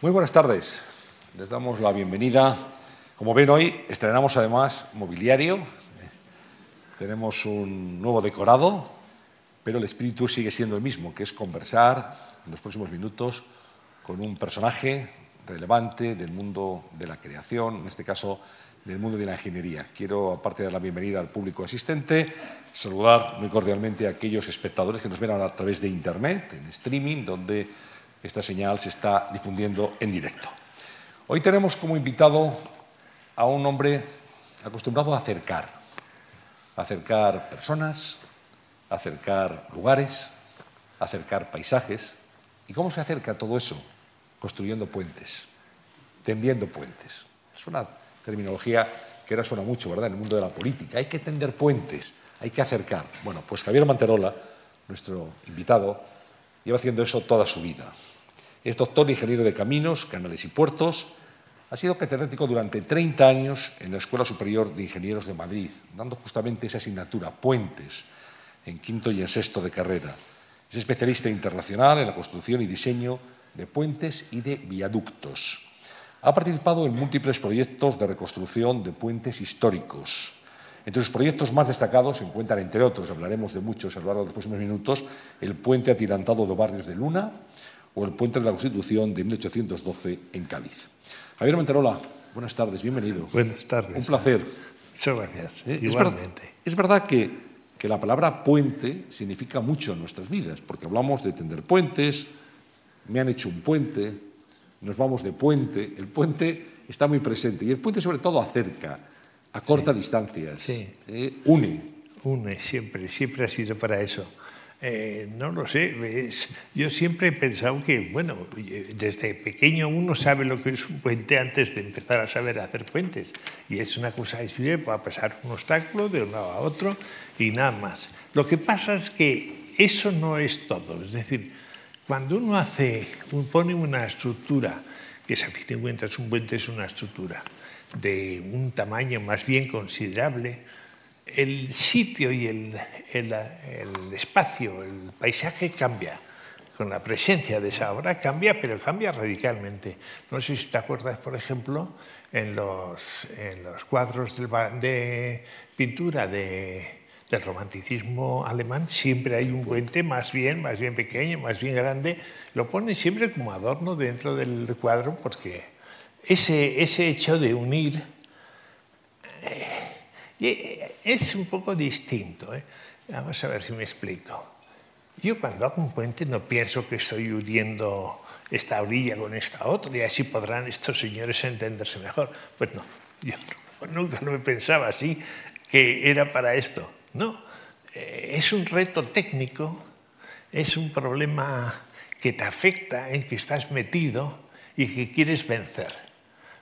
Muy buenas tardes. Les damos la bienvenida. Como ven hoy, estrenamos además mobiliario. Tenemos un nuevo decorado, pero el espíritu sigue siendo el mismo, que es conversar en los próximos minutos con un personaje relevante del mundo de la creación, en este caso del mundo de la ingeniería. Quiero, aparte de dar la bienvenida al público asistente, saludar muy cordialmente a aquellos espectadores que nos ven a través de Internet, en streaming, donde esta señal se está difundiendo en directo. Hoy tenemos como invitado a un hombre acostumbrado a acercar, a acercar personas, a acercar lugares, a acercar paisajes. ¿Y cómo se acerca todo eso? Construyendo puentes, tendiendo puentes. Es una terminología que ahora suena mucho, ¿verdad?, en el mundo de la política. Hay que tender puentes, hay que acercar. Bueno, pues Javier Manterola, nuestro invitado, lleva haciendo eso toda su vida. Es doctor ingeniero de caminos, canales y puertos. Ha sido catedrático durante 30 años en la Escuela Superior de Ingenieros de Madrid, dando justamente esa asignatura, puentes, en quinto y en sexto de carrera. Es especialista internacional en la construcción y diseño de puentes y de viaductos. Ha participado en múltiples proyectos de reconstrucción de puentes históricos. Entre sus proyectos más destacados se encuentran, entre otros, hablaremos de muchos a lo largo de los próximos minutos, el puente atirantado de Barrios de Luna, o el Puente de la Constitución de 1812 en Cádiz. Javier Manterola, buenas tardes, bienvenido. Buenas tardes. Un placer. Muchas gracias. ¿Eh? Igualmente. Es, verdad que, que la palabra puente significa mucho en nuestras vidas, porque hablamos de tender puentes, me han hecho un puente, nos vamos de puente, el puente está muy presente y el puente sobre todo acerca, a corta sí. distancia, sí. eh, une. Une, siempre, siempre ha sido para eso. Eh, no lo sé, es, yo siempre he pensado que, bueno, desde pequeño uno sabe lo que es un puente antes de empezar a saber hacer puentes. Y es una cosa decir, para pasar un obstáculo de un lado a otro y nada más. Lo que pasa es que eso no es todo. Es decir, cuando uno hace, pone una estructura, que a fin de cuentas un puente es una estructura de un tamaño más bien considerable, el sitio y el, el, el, espacio, el paisaje cambia. Con la presencia de esa obra cambia, pero cambia radicalmente. No sé si te acuerdas, por ejemplo, en los, en los cuadros de pintura de, del romanticismo alemán siempre hay un puente más bien, más bien pequeño, más bien grande. Lo ponen siempre como adorno dentro del cuadro porque ese, ese hecho de unir... Eh, es un poco distinto. ¿eh? Vamos a ver si me explico. Yo cuando hago un puente no pienso que estoy uniendo esta orilla con esta otra y así podrán estos señores entenderse mejor. Pues no, yo nunca me pensaba así que era para esto. No, eh, es un reto técnico, es un problema que te afecta, en que estás metido y que quieres vencer.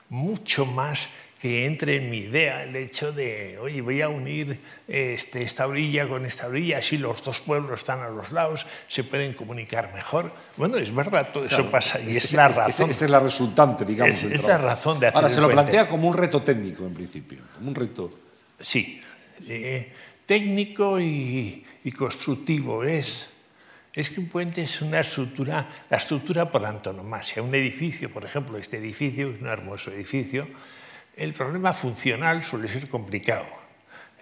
Mucho más que entre en mi idea el hecho de, oye, voy a unir este, esta orilla con esta orilla, así los dos pueblos están a los lados, se pueden comunicar mejor. Bueno, es verdad, todo claro, eso pasa y es, es, la razón. Esa es la resultante, digamos. Es, es la razón de hacer Ahora, se lo puente. plantea como un reto técnico, en principio, como un reto... Sí, eh, técnico y, y constructivo es... Es que un puente es una estructura, la estructura por antonomasia. Un edificio, por ejemplo, este edificio es un hermoso edificio, el problema funcional suele ser complicado,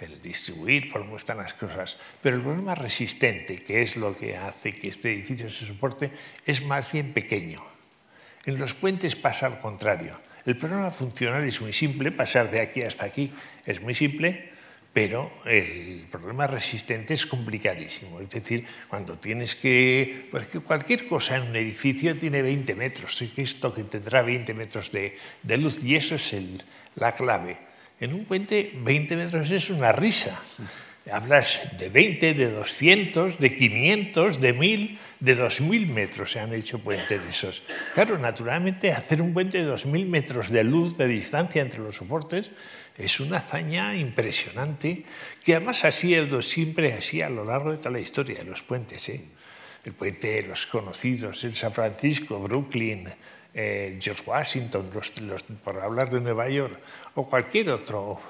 el distribuir por cómo están las cosas, pero el problema resistente, que es lo que hace que este edificio se soporte, es más bien pequeño. En los puentes pasa al contrario. El problema funcional es muy simple, pasar de aquí hasta aquí es muy simple, pero el problema resistente es complicadísimo. Es decir, cuando tienes que... Porque cualquier cosa en un edificio tiene 20 metros, esto que tendrá 20 metros de, de luz, y eso es el, la clave. En un puente 20 metros es una risa. Hablas de 20, de 200, de 500, de 1000, de 2000 metros se han hecho puentes de esos. Claro, naturalmente hacer un puente de 2000 metros de luz, de distancia entre los soportes, es una hazaña impresionante, que además ha sido siempre así a lo largo de toda la historia de los puentes. ¿eh? El puente de los conocidos, el San Francisco, Brooklyn, George Washington, por hablar de Nueva York, o cualquier otro,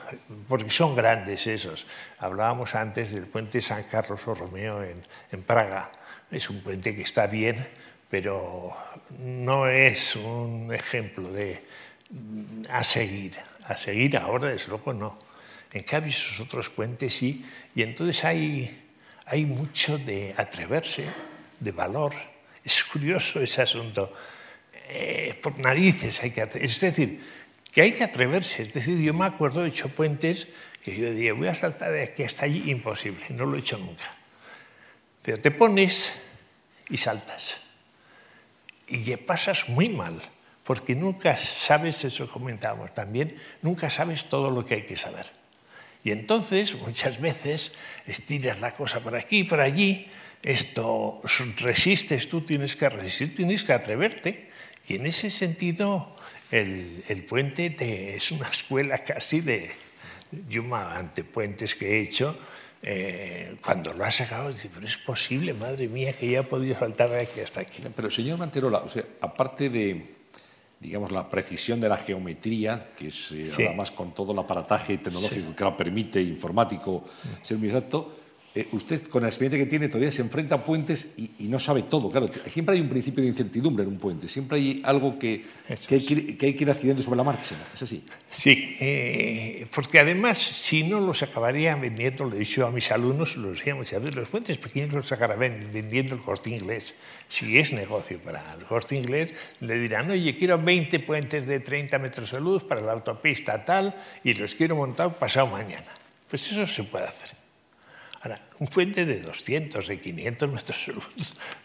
porque son grandes esos. Hablábamos antes del puente San Carlos Borromeo en, en Praga. Es un puente que está bien, pero no es un ejemplo de a seguir. A seguir ahora, desde luego, no. En cambio, esos otros puentes sí, y entonces hay, hay mucho de atreverse, de valor. Es curioso ese asunto. Eh, por narices hay que. Es decir, que hay que atreverse. Es decir, yo me acuerdo de hecho puentes que yo decía, voy a saltar de aquí hasta allí, imposible, no lo he hecho nunca. Pero te pones y saltas. Y pasas muy mal, porque nunca sabes, eso comentábamos también, nunca sabes todo lo que hay que saber. Y entonces, muchas veces, estiras la cosa por aquí, por allí, esto resistes, tú tienes que resistir, tienes que atreverte. Y en ese sentido, el, el puente te, es una escuela casi de, yo ante puentes que he hecho, eh, cuando lo has sacado, dices, pero es posible, madre mía, que ya ha podido saltar de aquí hasta aquí. Pero señor Manterola, o sea, aparte de, digamos, la precisión de la geometría, que es eh, además con todo el aparataje tecnológico que lo permite, informático, ser muy exacto, eh, usted, con la experiencia que tiene, todavía se enfrenta a puentes y, no sabe todo. Claro, siempre hay un principio de incertidumbre en un puente, siempre hay algo que, que, hay, que, hay, que ir haciendo sobre la marcha. ¿Es así? Sí, eh, porque además, si no los acabaría vendiendo, lo he dicho a mis alumnos, lo decíamos, a ver, los puentes pequeños los acabarán vendiendo el corte inglés. Si es negocio para el corte inglés, le dirán, oye, quiero 20 puentes de 30 metros de luz para la autopista tal y los quiero montar pasado mañana. Pues eso se puede hacer. Ahora, un puente de 200, de 500 metros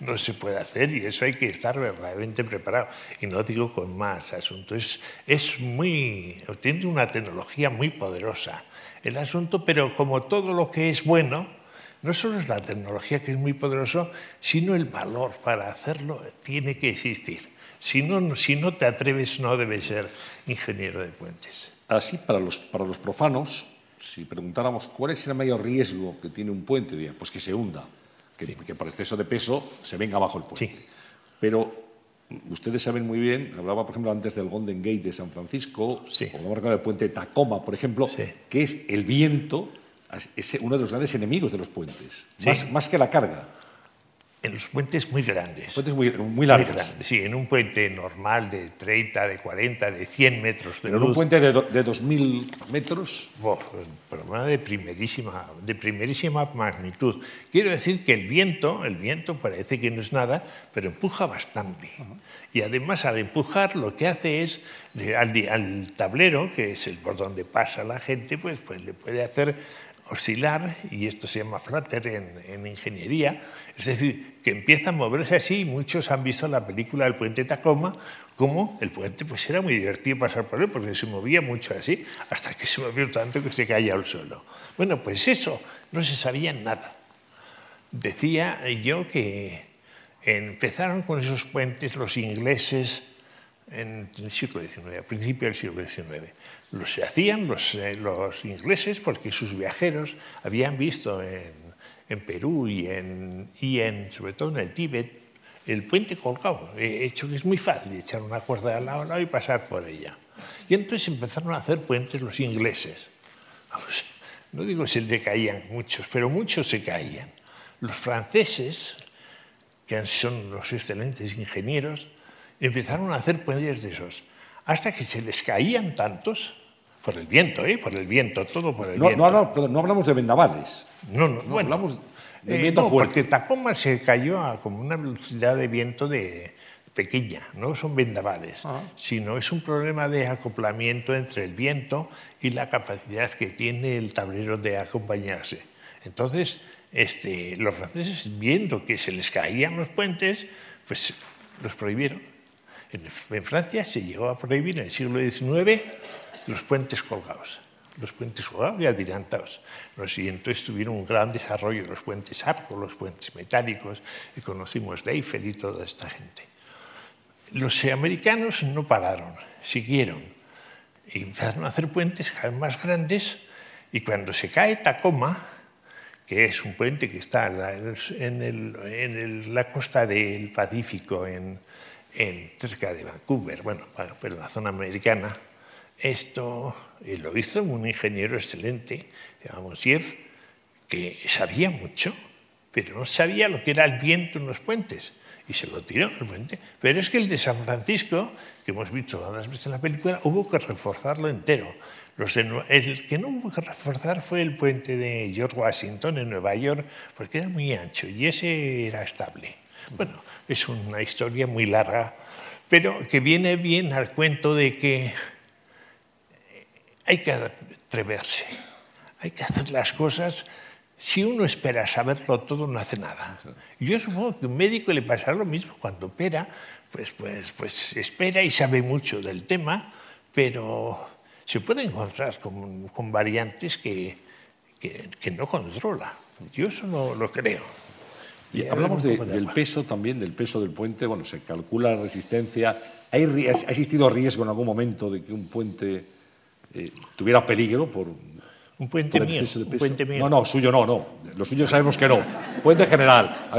no se puede hacer y eso hay que estar verdaderamente preparado. Y no digo con más asunto, es, es muy, tiene una tecnología muy poderosa el asunto, pero como todo lo que es bueno, no solo es la tecnología que es muy poderoso, sino el valor para hacerlo tiene que existir. Si no, si no te atreves, no debes ser ingeniero de puentes. Así, para los, para los profanos, si preguntáramos cuál es el mayor riesgo que tiene un puente, pues que se hunda, que, por exceso de peso se venga abajo el puente. Pero ustedes saben muy bien, hablaba por ejemplo antes del Golden Gate de San Francisco, o vamos a el puente de Tacoma, por ejemplo, que es el viento, es uno de los grandes enemigos de los puentes, más, más que la carga en los puentes muy grandes. Puentes muy, muy largos. sí, en un puente normal de 30, de 40, de 100 metros de Pero en un puente de, de 2.000 metros. Oh, problema de primerísima, de primerísima magnitud. Quiero decir que el viento, el viento parece que no es nada, pero empuja bastante. Y además al empujar lo que hace es, al, al, tablero, que es el por donde pasa la gente, pues, pues le puede hacer oscilar, y esto se llama flutter en, ingeniería, es decir, que empieza a moverse así, muchos han visto la película del puente Tacoma, como el puente pues era muy divertido pasar por él, porque se movía mucho así, hasta que se movió tanto que se caía al suelo. Bueno, pues eso no se sabía nada. Decía yo que empezaron con esos puentes los ingleses en el siglo XIX, a principios del siglo XIX. Los hacían eh, los ingleses porque sus viajeros habían visto en, Perú y, en, sobre todo en el Tíbet el puente colgado, hecho que es muy fácil echar una cuerda al lado, al lado y pasar por ella. Y entonces empezaron a hacer puentes los ingleses. no digo se le caían muchos, pero muchos se caían. Los franceses, que son los excelentes ingenieros, empezaron a hacer puentes de esos, hasta que se les caían tantos por el viento, ¿eh? por el viento, todo por el no, viento. No, no, no hablamos de vendavales. No, no, bueno, hablamos de eh, viento fuerte. Porque Tacoma se cayó a como una velocidad de viento de pequeña, no son vendavales, ah. sino es un problema de acoplamiento entre el viento y la capacidad que tiene el tablero de acompañarse. Entonces, este, los franceses, viendo que se les caían los puentes, pues los prohibieron. En, Francia se llegó a prohibir en el siglo XIX los puentes colgados los puentes colgados y adelantados. Los siguientes tuvieron un gran desarrollo los puentes arco, los puentes metálicos, y conocimos Eiffel y toda esta gente. Los americanos no pararon, siguieron y empezaron a hacer puentes cada vez más grandes y cuando se cae Tacoma, que es un puente que está en, la costa del Pacífico, en, en, cerca de Vancouver, bueno, en la zona americana. Esto lo hizo un ingeniero excelente, se llama Monsiev, que sabía mucho, pero no sabía lo que era el viento en los puentes. y se lo tiró el puente. Pero es que el de San Francisco, que hemos visto todas veces en la película, hubo que reforzarlo entero. el que no hubo que reforzar fue el puente de George Washington en Nueva York, porque era muy ancho y ese era estable. Bueno, es una historia muy larga, pero que viene bien al cuento de que hay que atreverse, hay que hacer las cosas si uno espera saberlo todo, no hace nada. Yo supongo que a un médico le pasa lo mismo cuando opera, pues, pues, pues espera y sabe mucho del tema, pero se puede encontrar con, con variantes que, que, que, no controla. Yo eso no lo creo. Y hablamos de, del peso también, del peso del puente. Bueno, se calcula la resistencia. ¿Hay, ¿Ha existido riesgo en algún momento de que un puente eh, tuviera peligro por, un puente mío. Un puente mío. No, no, suyo no, no. Los suyos sabemos que no. Puente general.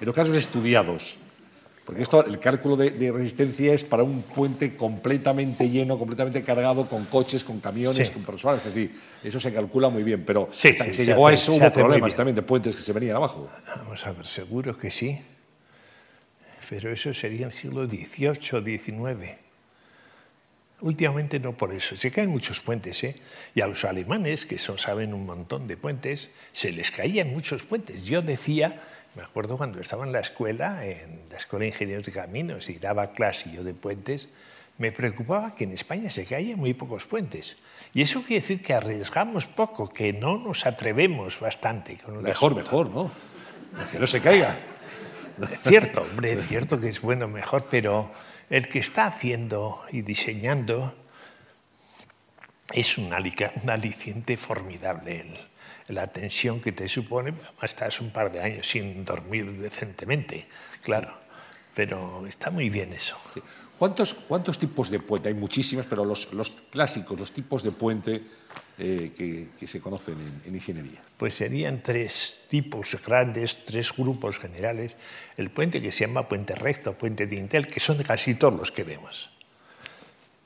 En los casos estudiados. Porque esto, el cálculo de, resistencia es para un puente completamente lleno, completamente cargado, con coches, con camiones, con personas. Es decir, eso se calcula muy bien. Pero sí, se, se, llegó a eso, hubo problemas también de puentes que se venían abajo. Vamos a ver, seguro que sí. Pero eso sería el siglo XVIII, XIX. Últimamente no por eso, se caen muchos puentes, ¿eh? y a los alemanes, que son, saben un montón de puentes, se les caían muchos puentes. Yo decía, me acuerdo cuando estaba en la escuela, en la Escuela de Ingenieros de Caminos, y daba clase yo de puentes, me preocupaba que en España se caían muy pocos puentes. Y eso quiere decir que arriesgamos poco, que no nos atrevemos bastante. Con mejor, mejor, ¿no? Que no se caiga. Cierto, hombre, es cierto que es bueno, mejor, pero el que está haciendo y diseñando es un, aliciente formidable. la tensión que te supone, estás un par de años sin dormir decentemente, claro, pero está muy bien eso. ¿Cuántos, cuántos tipos de puente? Hay muchísimos, pero los, los clásicos, los tipos de puente eh, que, que, se conocen en, en, ingeniería? Pues serían tres tipos grandes, tres grupos generales. El puente que se llama puente recto, puente dintel, que son casi todos los que vemos.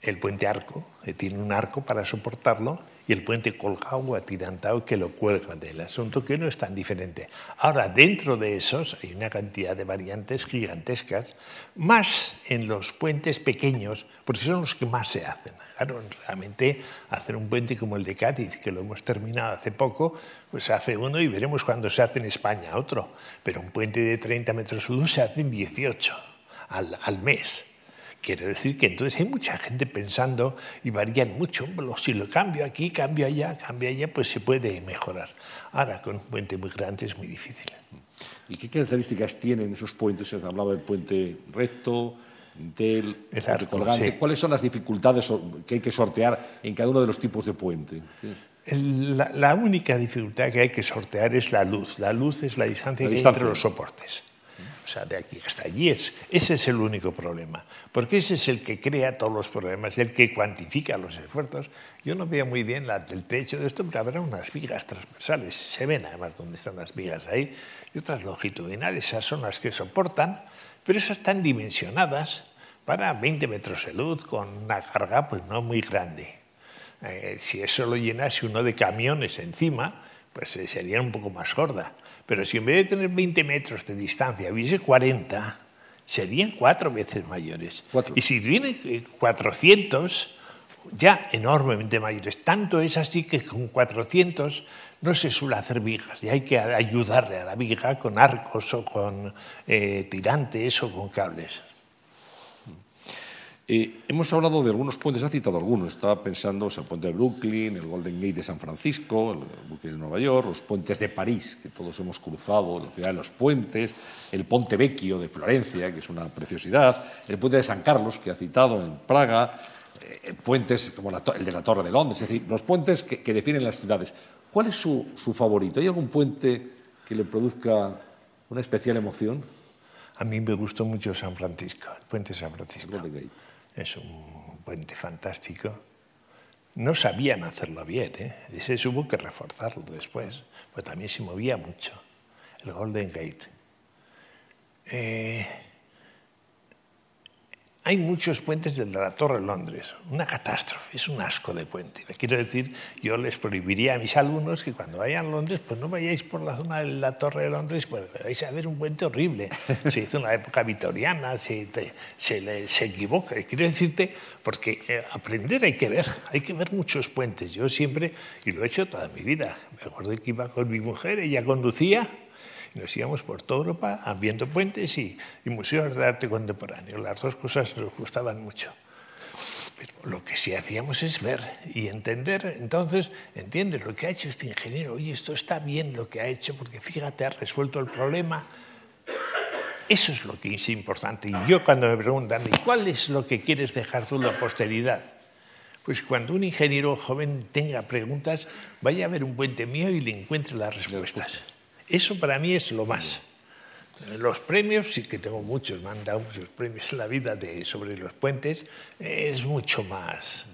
El puente arco, que tiene un arco para soportarlo, el puente colgado o atirantado que lo cuelga del asunto, que no es tan diferente. Ahora, dentro de esos hay una cantidad de variantes gigantescas, más en los puentes pequeños, porque son los que más se hacen. Claro, realmente hacer un puente como el de Cádiz, que lo hemos terminado hace poco, pues se hace uno y veremos cuándo se hace en España otro. Pero un puente de 30 metros de luz se hace en 18 al, al mes. Quiere decir que entonces hay mucha gente pensando y varían mucho. Si lo cambio aquí, cambio allá, cambio allá, pues se puede mejorar. Ahora, con un puente muy grande es muy difícil. ¿Y qué características tienen esos puentes? Se ha hablado del puente recto, del el arco, colgante. Sí. ¿Cuáles son las dificultades que hay que sortear en cada uno de los tipos de puente? La, la, única dificultad que hay que sortear es la luz. La luz es la distancia, la que distancia. hay entre los soportes. Sea, de aquí hasta allí. Es, ese es el único problema. Porque ese es el que crea todos los problemas, el que cuantifica los esfuerzos. Yo no veo muy bien la, el techo de esto, pero habrá unas vigas transversales. Se ven además dónde están las vigas ahí. Y otras longitudinales. Esas son las que soportan, pero esas están dimensionadas para 20 metros de luz con una carga pues no muy grande. Eh, si eso lo llenase uno de camiones encima, pues eh, sería un poco más gorda. Pero si en vez de tener 20 metros de distancia hubiese 40, serían cuatro veces mayores. Cuatro. Y si tiene 400, ya enormemente mayores. Tanto es así que con 400 no se suele hacer vigas y hay que ayudarle a la viga con arcos o con eh, tirantes o con cables. Eh, hemos hablado de algunos puentes, ha citado algunos, estaba pensando o sea, el puente de Brooklyn, el Golden Gate de San Francisco, el Brooklyn de Nueva York, los puentes de París, que todos hemos cruzado, la ciudad de los puentes, el Ponte Vecchio de Florencia, que es una preciosidad, el puente de San Carlos, que ha citado en Praga, eh, puentes como la, el de la Torre de Londres, es decir, los puentes que, que definen las ciudades. ¿Cuál es su, su favorito? ¿Hay algún puente que le produzca una especial emoción? A mí me gustó mucho San Francisco, el puente de San Francisco. Es un puente fantástico. No sabían hacerlo bien, ¿eh? Ese hubo que reforzarlo después, pues también se movía mucho. El Golden Gate. Eh, hay muchos puentes de la Torre de Londres. Una catástrofe, es un asco de puente. Quiero decir, yo les prohibiría a mis alumnos que cuando vayan a Londres, pues no vayáis por la zona de la Torre de Londres, pues vais a ver un puente horrible. Se hizo en la época victoriana, se, se, se equivoca. Quiero decirte, porque eh, aprender hay que ver, hay que ver muchos puentes. Yo siempre, y lo he hecho toda mi vida, me acuerdo que iba con mi mujer, ella conducía, nos íbamos por toda Europa viendo puentes y, museos de arte contemporáneo. Las dos cosas nos gustaban mucho. Pero lo que sí hacíamos es ver y entender. Entonces, entiendes lo que ha hecho este ingeniero. Oye, esto está bien lo que ha hecho porque fíjate, ha resuelto el problema. Eso es lo que es importante. Y yo cuando me preguntan, ¿y cuál es lo que quieres dejar tú a la posteridad? Pues cuando un ingeniero joven tenga preguntas, vaya a ver un puente mío y le encuentre las respuestas. Eso para mí es lo más. Los premios, sí que tengo muchos, me han dado muchos premios en la vida de, sobre los puentes, es mucho más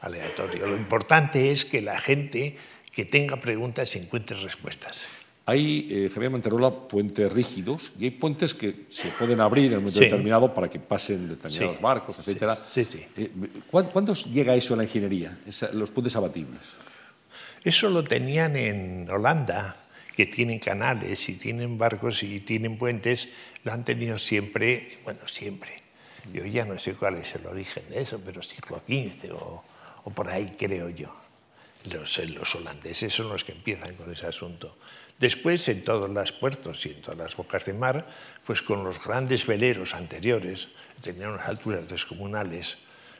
aleatorio. Lo importante es que la gente que tenga preguntas encuentre respuestas. Hay, eh, Javier Manterola, puentes rígidos y hay puentes que se pueden abrir en un momento determinado para que pasen determinados barcos, etc. Sí. Eh, ¿Cuándo llega eso en la ingeniería, los puentes abatibles? Eso lo tenían en Holanda que tienen canales y tienen barcos y tienen puentes, lo han tenido siempre, bueno, siempre. Yo ya no sé cuál es el origen de eso, pero siglo XV o, o por ahí creo yo. Los, los, holandeses son los que empiezan con ese asunto. Después, en todos los puertos y en todas las bocas de mar, pues con los grandes veleros anteriores, tenían unas alturas descomunales,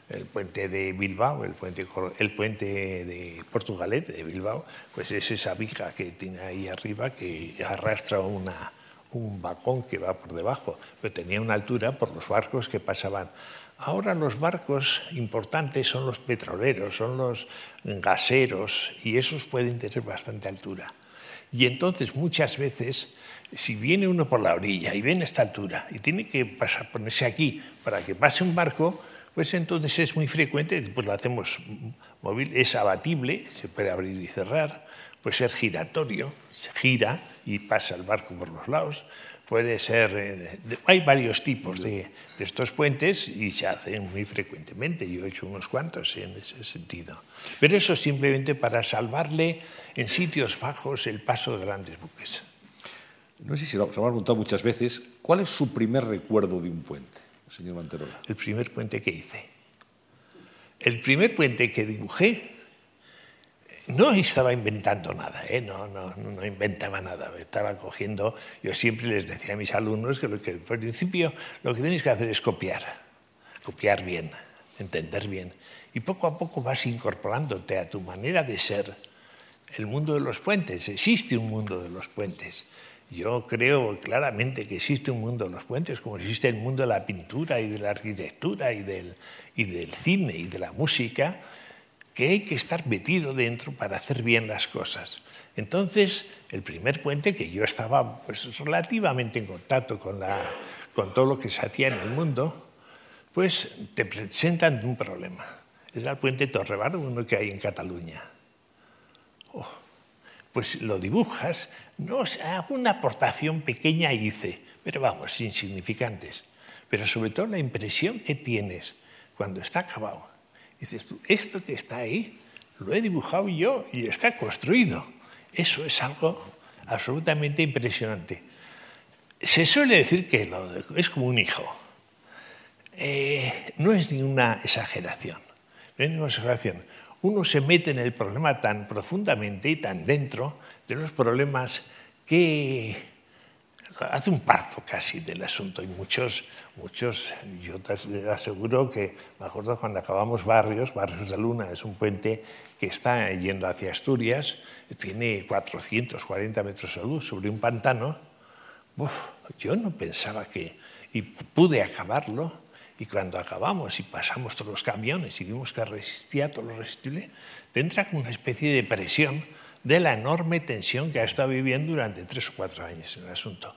el puente de Bilbao, el puente, de Portugalet, de Bilbao, pues es esa viga que tiene ahí arriba que arrastra una, un vagón que va por debajo, pero tenía una altura por los barcos que pasaban. Ahora los barcos importantes son los petroleros, son los gaseros y esos pueden tener bastante altura. Y entonces muchas veces, si viene uno por la orilla y viene a esta altura y tiene que pasar, ponerse aquí para que pase un barco, pues entonces es muy frecuente, pues lo hacemos móvil, es abatible, se puede abrir y cerrar, puede ser giratorio, se gira y pasa el barco por los lados, puede ser, eh, hay varios tipos de, de, estos puentes y se hacen muy frecuentemente, yo he hecho unos cuantos en ese sentido. Pero eso simplemente para salvarle en sitios bajos el paso de grandes buques. No sé si se lo han preguntado muchas veces, ¿cuál es su primer recuerdo de un puente? El primer puente que hice. El primer puente que dibujé no estaba inventando nada, ¿eh? no, no, no, inventaba nada, estaba cogiendo, yo siempre les decía a mis alumnos que, lo que al principio lo que tenéis que hacer es copiar, copiar bien, entender bien, y poco a poco vas incorporándote a tu manera de ser. El mundo de los puentes, existe un mundo de los puentes, yo creo claramente que existe un mundo de los puentes, como existe el mundo de la pintura y de la arquitectura y del, y del cine y de la música, que hay que estar metido dentro para hacer bien las cosas. Entonces, el primer puente, que yo estaba pues, relativamente en contacto con, la, con todo lo que se hacía en el mundo, pues te presentan un problema. Es el puente Torrebar, uno que hay en Cataluña. Oh, pues lo dibujas, no una aportación pequeña hice, pero vamos, insignificantes. Pero sobre todo la impresión que tienes cuando está acabado. Dices tú, esto que está ahí lo he dibujado yo y está construido. Eso es algo absolutamente impresionante. Se suele decir que es como un hijo. Eh, no es ninguna exageración. No es ninguna exageración uno se mete en el problema tan profundamente y tan dentro de los problemas que hace un parto casi del asunto. Y muchos, muchos, yo te aseguro que me acuerdo cuando acabamos Barrios, Barrios de Luna es un puente que está yendo hacia Asturias, tiene 440 metros de luz sobre un pantano. yo no pensaba que, y pude acabarlo, y cuando acabamos y pasamos todos los camiones y vimos que resistía todo lo resistible, te entra como una especie de presión de la enorme tensión que ha estado viviendo durante tres o cuatro años en el asunto.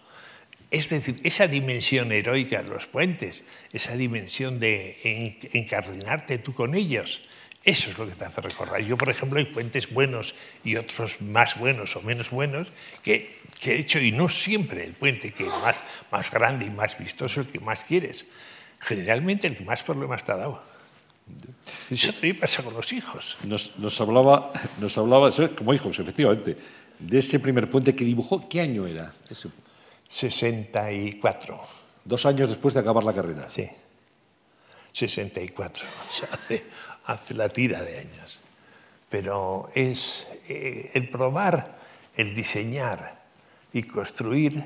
Es decir, esa dimensión heroica de los puentes, esa dimensión de encardinarte tú con ellos, eso es lo que te hace recordar. Yo, por ejemplo, hay puentes buenos y otros más buenos o menos buenos que, he hecho, y no siempre el puente que más, más grande y más vistoso, el que más quieres generalmente el que más problemas te ha dado. Eso también pasa con los hijos. Nos, nos hablaba, nos hablaba, como hijos, efectivamente, de ese primer puente que dibujó. ¿Qué año era? Ese? 64. Dos años después de acabar la carrera. Sí. 64. O sea, hace, hace la tira de años. Pero es eh, el probar, el diseñar y construir.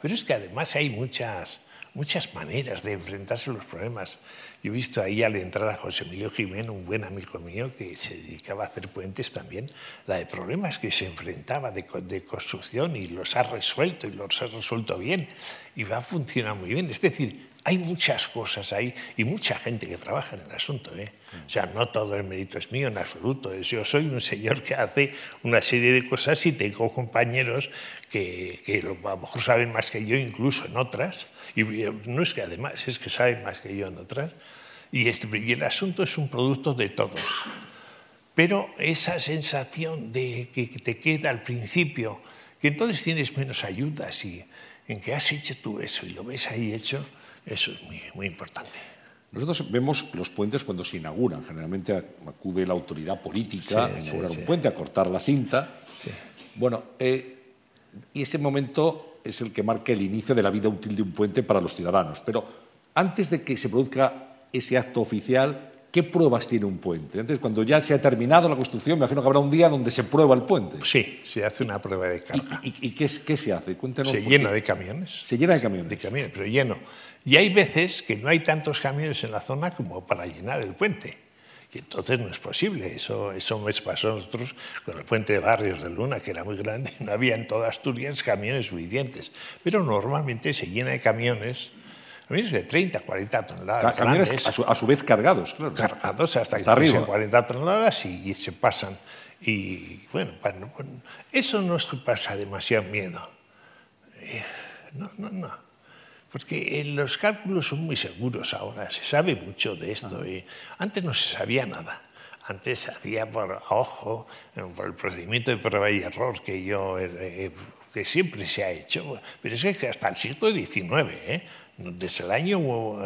Pero es que además hay muchas, muchas maneras de enfrentarse a los problemas. Yo he visto ahí al entrar a José Emilio Jiménez, un buen amigo mío que se dedicaba a hacer puentes también, la de problemas que se enfrentaba de, de construcción y los ha resuelto y los ha resuelto bien y va a funcionar muy bien. Es decir, hay muchas cosas ahí y mucha gente que trabaja en el asunto. ¿eh? O sea, no todo el mérito es mío en absoluto. Yo soy un señor que hace una serie de cosas y tengo compañeros que, que a lo mejor saben más que yo, incluso en otras. Y no es que además, es que saben más que yo en otras. Y, y el asunto es un producto de todos. Pero esa sensación de que te queda al principio, que entonces tienes menos ayudas y en que has hecho tú eso y lo ves ahí hecho, eso es muy, muy importante. Nosotros vemos los puentes cuando se inauguran. Generalmente acude la autoridad política a inaugurar un puente, a cortar la cinta. Bueno, eh, y ese momento es el que marca el inicio de la vida útil de un puente para los ciudadanos. Pero antes de que se produzca ese acto oficial, ¿qué pruebas tiene un puente? Antes, cuando ya se ha terminado la construcción, me imagino que habrá un día donde se prueba el puente. Sí, se hace una prueba de carga. ¿Y, qué, qué, se hace? Cuéntenos. Se llena de camiones. Se llena de camiones. De camiones, pero lleno. Y hay veces que no hay tantos camiones en la zona como para llenar el puente. Y entonces no es posible. Eso, eso me pasó a nosotros con el puente de Barrios de Luna, que era muy grande. No había en toda Asturias camiones suficientes. Pero normalmente se llena de camiones camiones de 30, 40 toneladas. Camiones a su, a su, vez cargados, claro. Cargados hasta, hasta que arriba. 40 toneladas y, y, se pasan. Y bueno, bueno, eso no es que pasa demasiado miedo. Eh, no, no, no. Porque los cálculos son muy seguros ahora, se sabe mucho de esto. Y antes no se sabía nada. Antes se hacía por ojo, por el procedimiento de prueba y error que yo eh, que siempre se ha hecho. Pero es que hasta el siglo XIX, ¿eh? desde el año,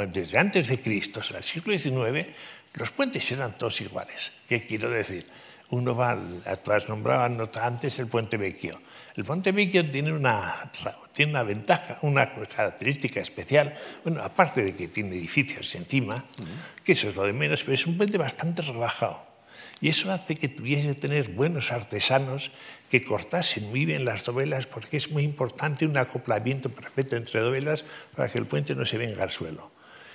desde antes de Cristo hasta el siglo XIX, los puentes eran todos iguales. ¿Qué quiero decir? Uno va, tú has nombrado antes el puente Vecchio. El puente Vecchio tiene una, tiene una ventaja, una característica especial, bueno, aparte de que tiene edificios encima, que eso es lo de menos, pero es un puente bastante relajado. Y eso hace que tuviese que tener buenos artesanos que cortasen muy bien las dovelas, porque es muy importante un acoplamiento perfecto entre dovelas para que el puente no se venga al suelo.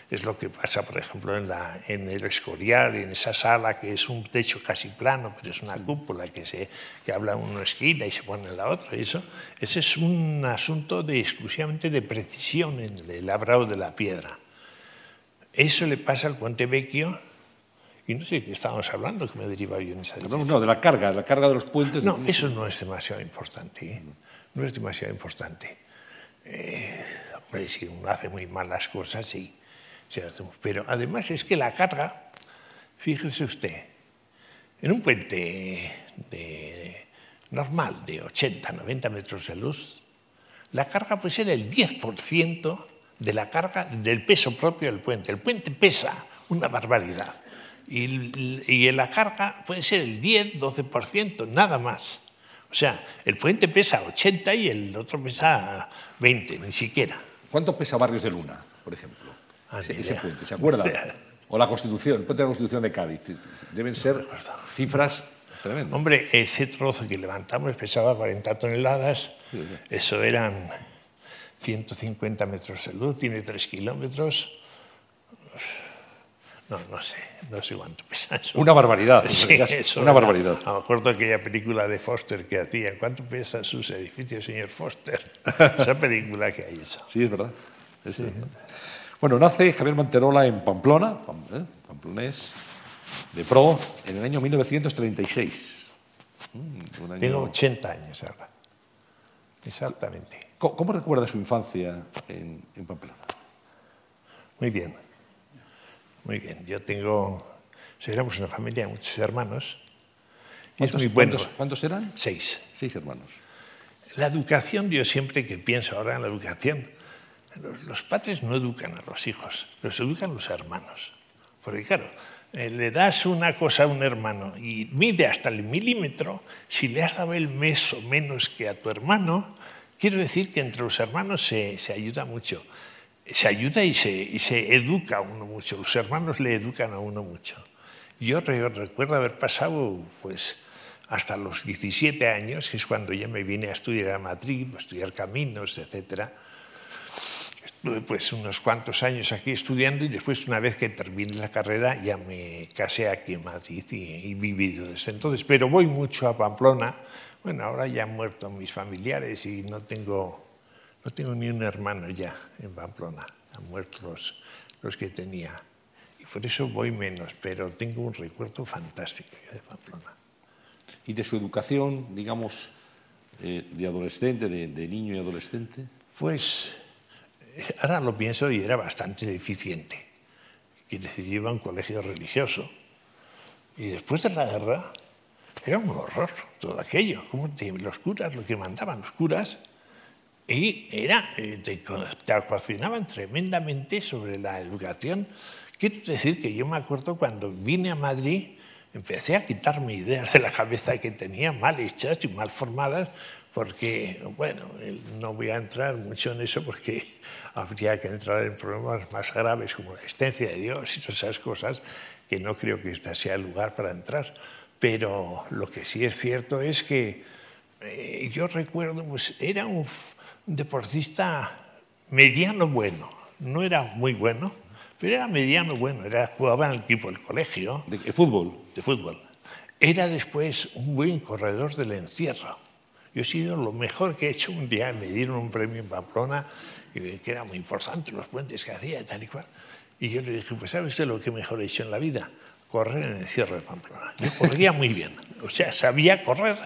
Es lo que pasa, por ejemplo, en, la, en el Escorial, en esa sala que es un techo casi plano, pero es una cúpula que, se, que habla una esquina y se pone en la otra. Eso, ese es un asunto de, exclusivamente de precisión en el labrado de la piedra. Eso le pasa al puente vecchio y no sé de qué estábamos hablando, que me deriva yo en esa dirección. No, de la carga, la carga de los puentes. No, eso no es demasiado importante. ¿eh? No es demasiado importante. Eh, hombre, si uno hace muy mal las cosas, sí. Pero además es que la carga, fíjese usted, en un puente normal de 80, 90 metros de luz, la carga puede ser el 10% de la carga del peso propio del puente. El puente pesa una barbaridad y, la carga puede ser el 10, 12%, nada más. O sea, el puente pesa 80 y el otro pesa 20, ni siquiera. ¿Cuánto pesa Barrios de Luna, por ejemplo? Ah, ese, puente, ¿se acuerda? O la Constitución, de la Constitución de Cádiz. Deben ser cifras tremendas. Hombre, ese trozo que levantamos pesaba 40 toneladas, eso eran 150 metros de luz, tiene 3 kilómetros. No, no sé, no sé cuánto pesa eso. Una barbaridad. Sí, eso una barbaridad. A lo mejor de aquella película de Foster que hacía, ¿cuánto pesan sus edificios, señor Foster? Esa película que hay eso. Sí, es verdad. sí. Bueno, nace Javier Manterola en Pamplona, ¿eh? pamplonés, de pro, en el año 1936. Mm, Tengo 80 años ahora. Exactamente. ¿Cómo, recuerda su infancia en, en Pamplona? Muy bien muy bien, yo tengo, éramos una familia de muchos hermanos. ¿Cuántos, muy ¿cuántos, ¿Cuántos, eran? Seis. Seis hermanos. La educación, yo siempre que pienso ahora en la educación, Los, padres no educan a los hijos, los educan los hermanos. Porque claro, eh, le das una cosa a un hermano y mide hasta el milímetro, si le has dado el mes o menos que a tu hermano, quiero decir que entre los hermanos se, se ayuda mucho. Se ayuda y se, se educa a uno mucho. Los hermanos le educan a uno mucho. Yo recuerdo haber pasado pues, hasta los 17 años, que es cuando ya me vine a estudiar a Madrid, a estudiar caminos, etcétera pues unos cuantos años aquí estudiando y después una vez que terminé la carrera ya me casé aquí en Madrid y, he vivido desde entonces. Pero voy mucho a Pamplona. Bueno, ahora ya han muerto mis familiares y no tengo, no tengo ni un hermano ya en Pamplona. Han muerto los, los que tenía. Y por eso voy menos, pero tengo un recuerdo fantástico de Pamplona. ¿Y de su educación, digamos, eh, de adolescente, de, de niño y adolescente? Pues ahora lo pienso y era bastante deficiente. Y decidí iba a un colegio religioso. Y después de la guerra era un horror todo aquello. Como los curas, lo que mandaban los curas, y era, eh, te, te tremendamente sobre la educación. Quiero decir que yo me acuerdo cuando vine a Madrid, empecé a quitarme ideas de la cabeza que tenía mal hechas y mal formadas, porque, bueno, no voy a entrar mucho en eso porque habría que entrar en problemas más graves como la existencia de Dios y todas esas cosas, que no creo que este sea el lugar para entrar. Pero lo que sí es cierto es que eh, yo recuerdo, pues era un, deportista mediano bueno, no era muy bueno, pero era mediano bueno, era, jugaba en el equipo del colegio. ¿De fútbol? De fútbol. Era después un buen corredor del encierro yo he sido lo mejor que he hecho un día. Me dieron un premio en Pamplona, que era muy importante, los puentes que hacía y tal y cual. Y yo le dije, pues ¿sabes usted lo que mejor he hecho en la vida? Correr en el cierre de Pamplona. Yo corría muy bien, o sea, sabía correr,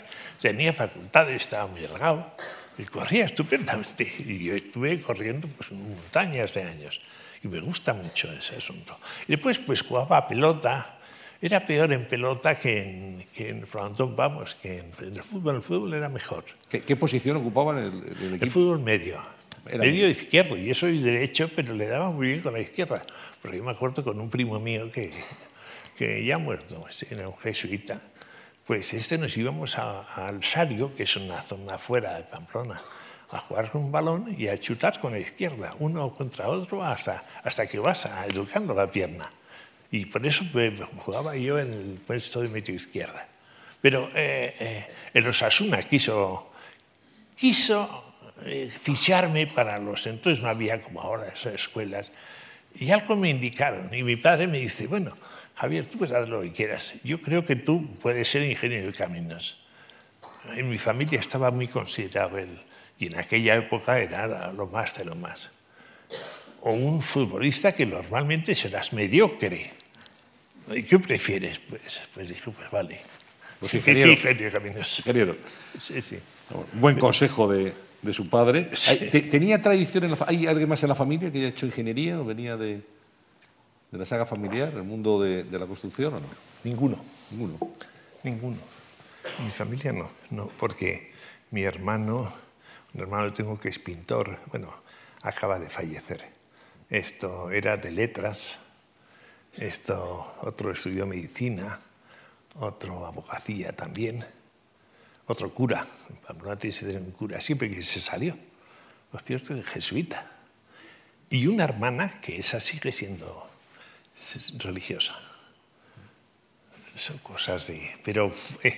tenía facultades, estaba muy delgado, y corría estupendamente. Y yo estuve corriendo pues, montañas de años. Y me gusta mucho ese asunto. Y después pues jugaba a pelota, era peor en pelota que en, que en frontón, vamos, que en, el fútbol. El fútbol era mejor. ¿Qué, posición ocupaba en el, equipo? El fútbol medio. medio izquierdo. Y yo soy derecho, pero le daba muy bien con la izquierda. Porque yo me acuerdo con un primo mío que, que ya ha muerto, era un jesuita. Pues este nos íbamos al Sario, que es una zona fuera de Pamplona, a jugar con un balón y a chutar con la izquierda, uno contra otro, hasta, hasta que vas a, educando la pierna. Y por eso jugaba yo en el puesto de medio izquierda. Pero eh, eh, el Osasuna quiso, quiso eh, ficharme para los... Entonces no había como ahora esas escuelas. Y algo me indicaron. Y mi padre me dice, bueno, Javier, tú puedes hacer lo que quieras. Yo creo que tú puedes ser ingeniero de caminos. En mi familia estaba muy considerado él. Y en aquella época era lo más de lo más. O un futbolista que normalmente serás mediocre ¿Y qué prefieres? Pues, pues dijo, pues vale. Pues ingeniero. ingeniero Sí, sí. Buen consejo de, de su padre. ¿Tenía tradición? En la, ¿Hay alguien más en la familia que haya hecho ingeniería o venía de, de la saga familiar, el mundo de, de, la construcción o no? Ninguno. Ninguno. Ninguno. Mi familia no, no, porque mi hermano, un hermano tengo que es pintor, bueno, acaba de fallecer. Esto era de letras, esto, otro estudió medicina, otro abogacía también, otro cura. Pamplona tiene que un cura siempre que se salió. Lo cierto es que jesuita. Y una hermana que esa sigue siendo religiosa. Son cosas de... Pero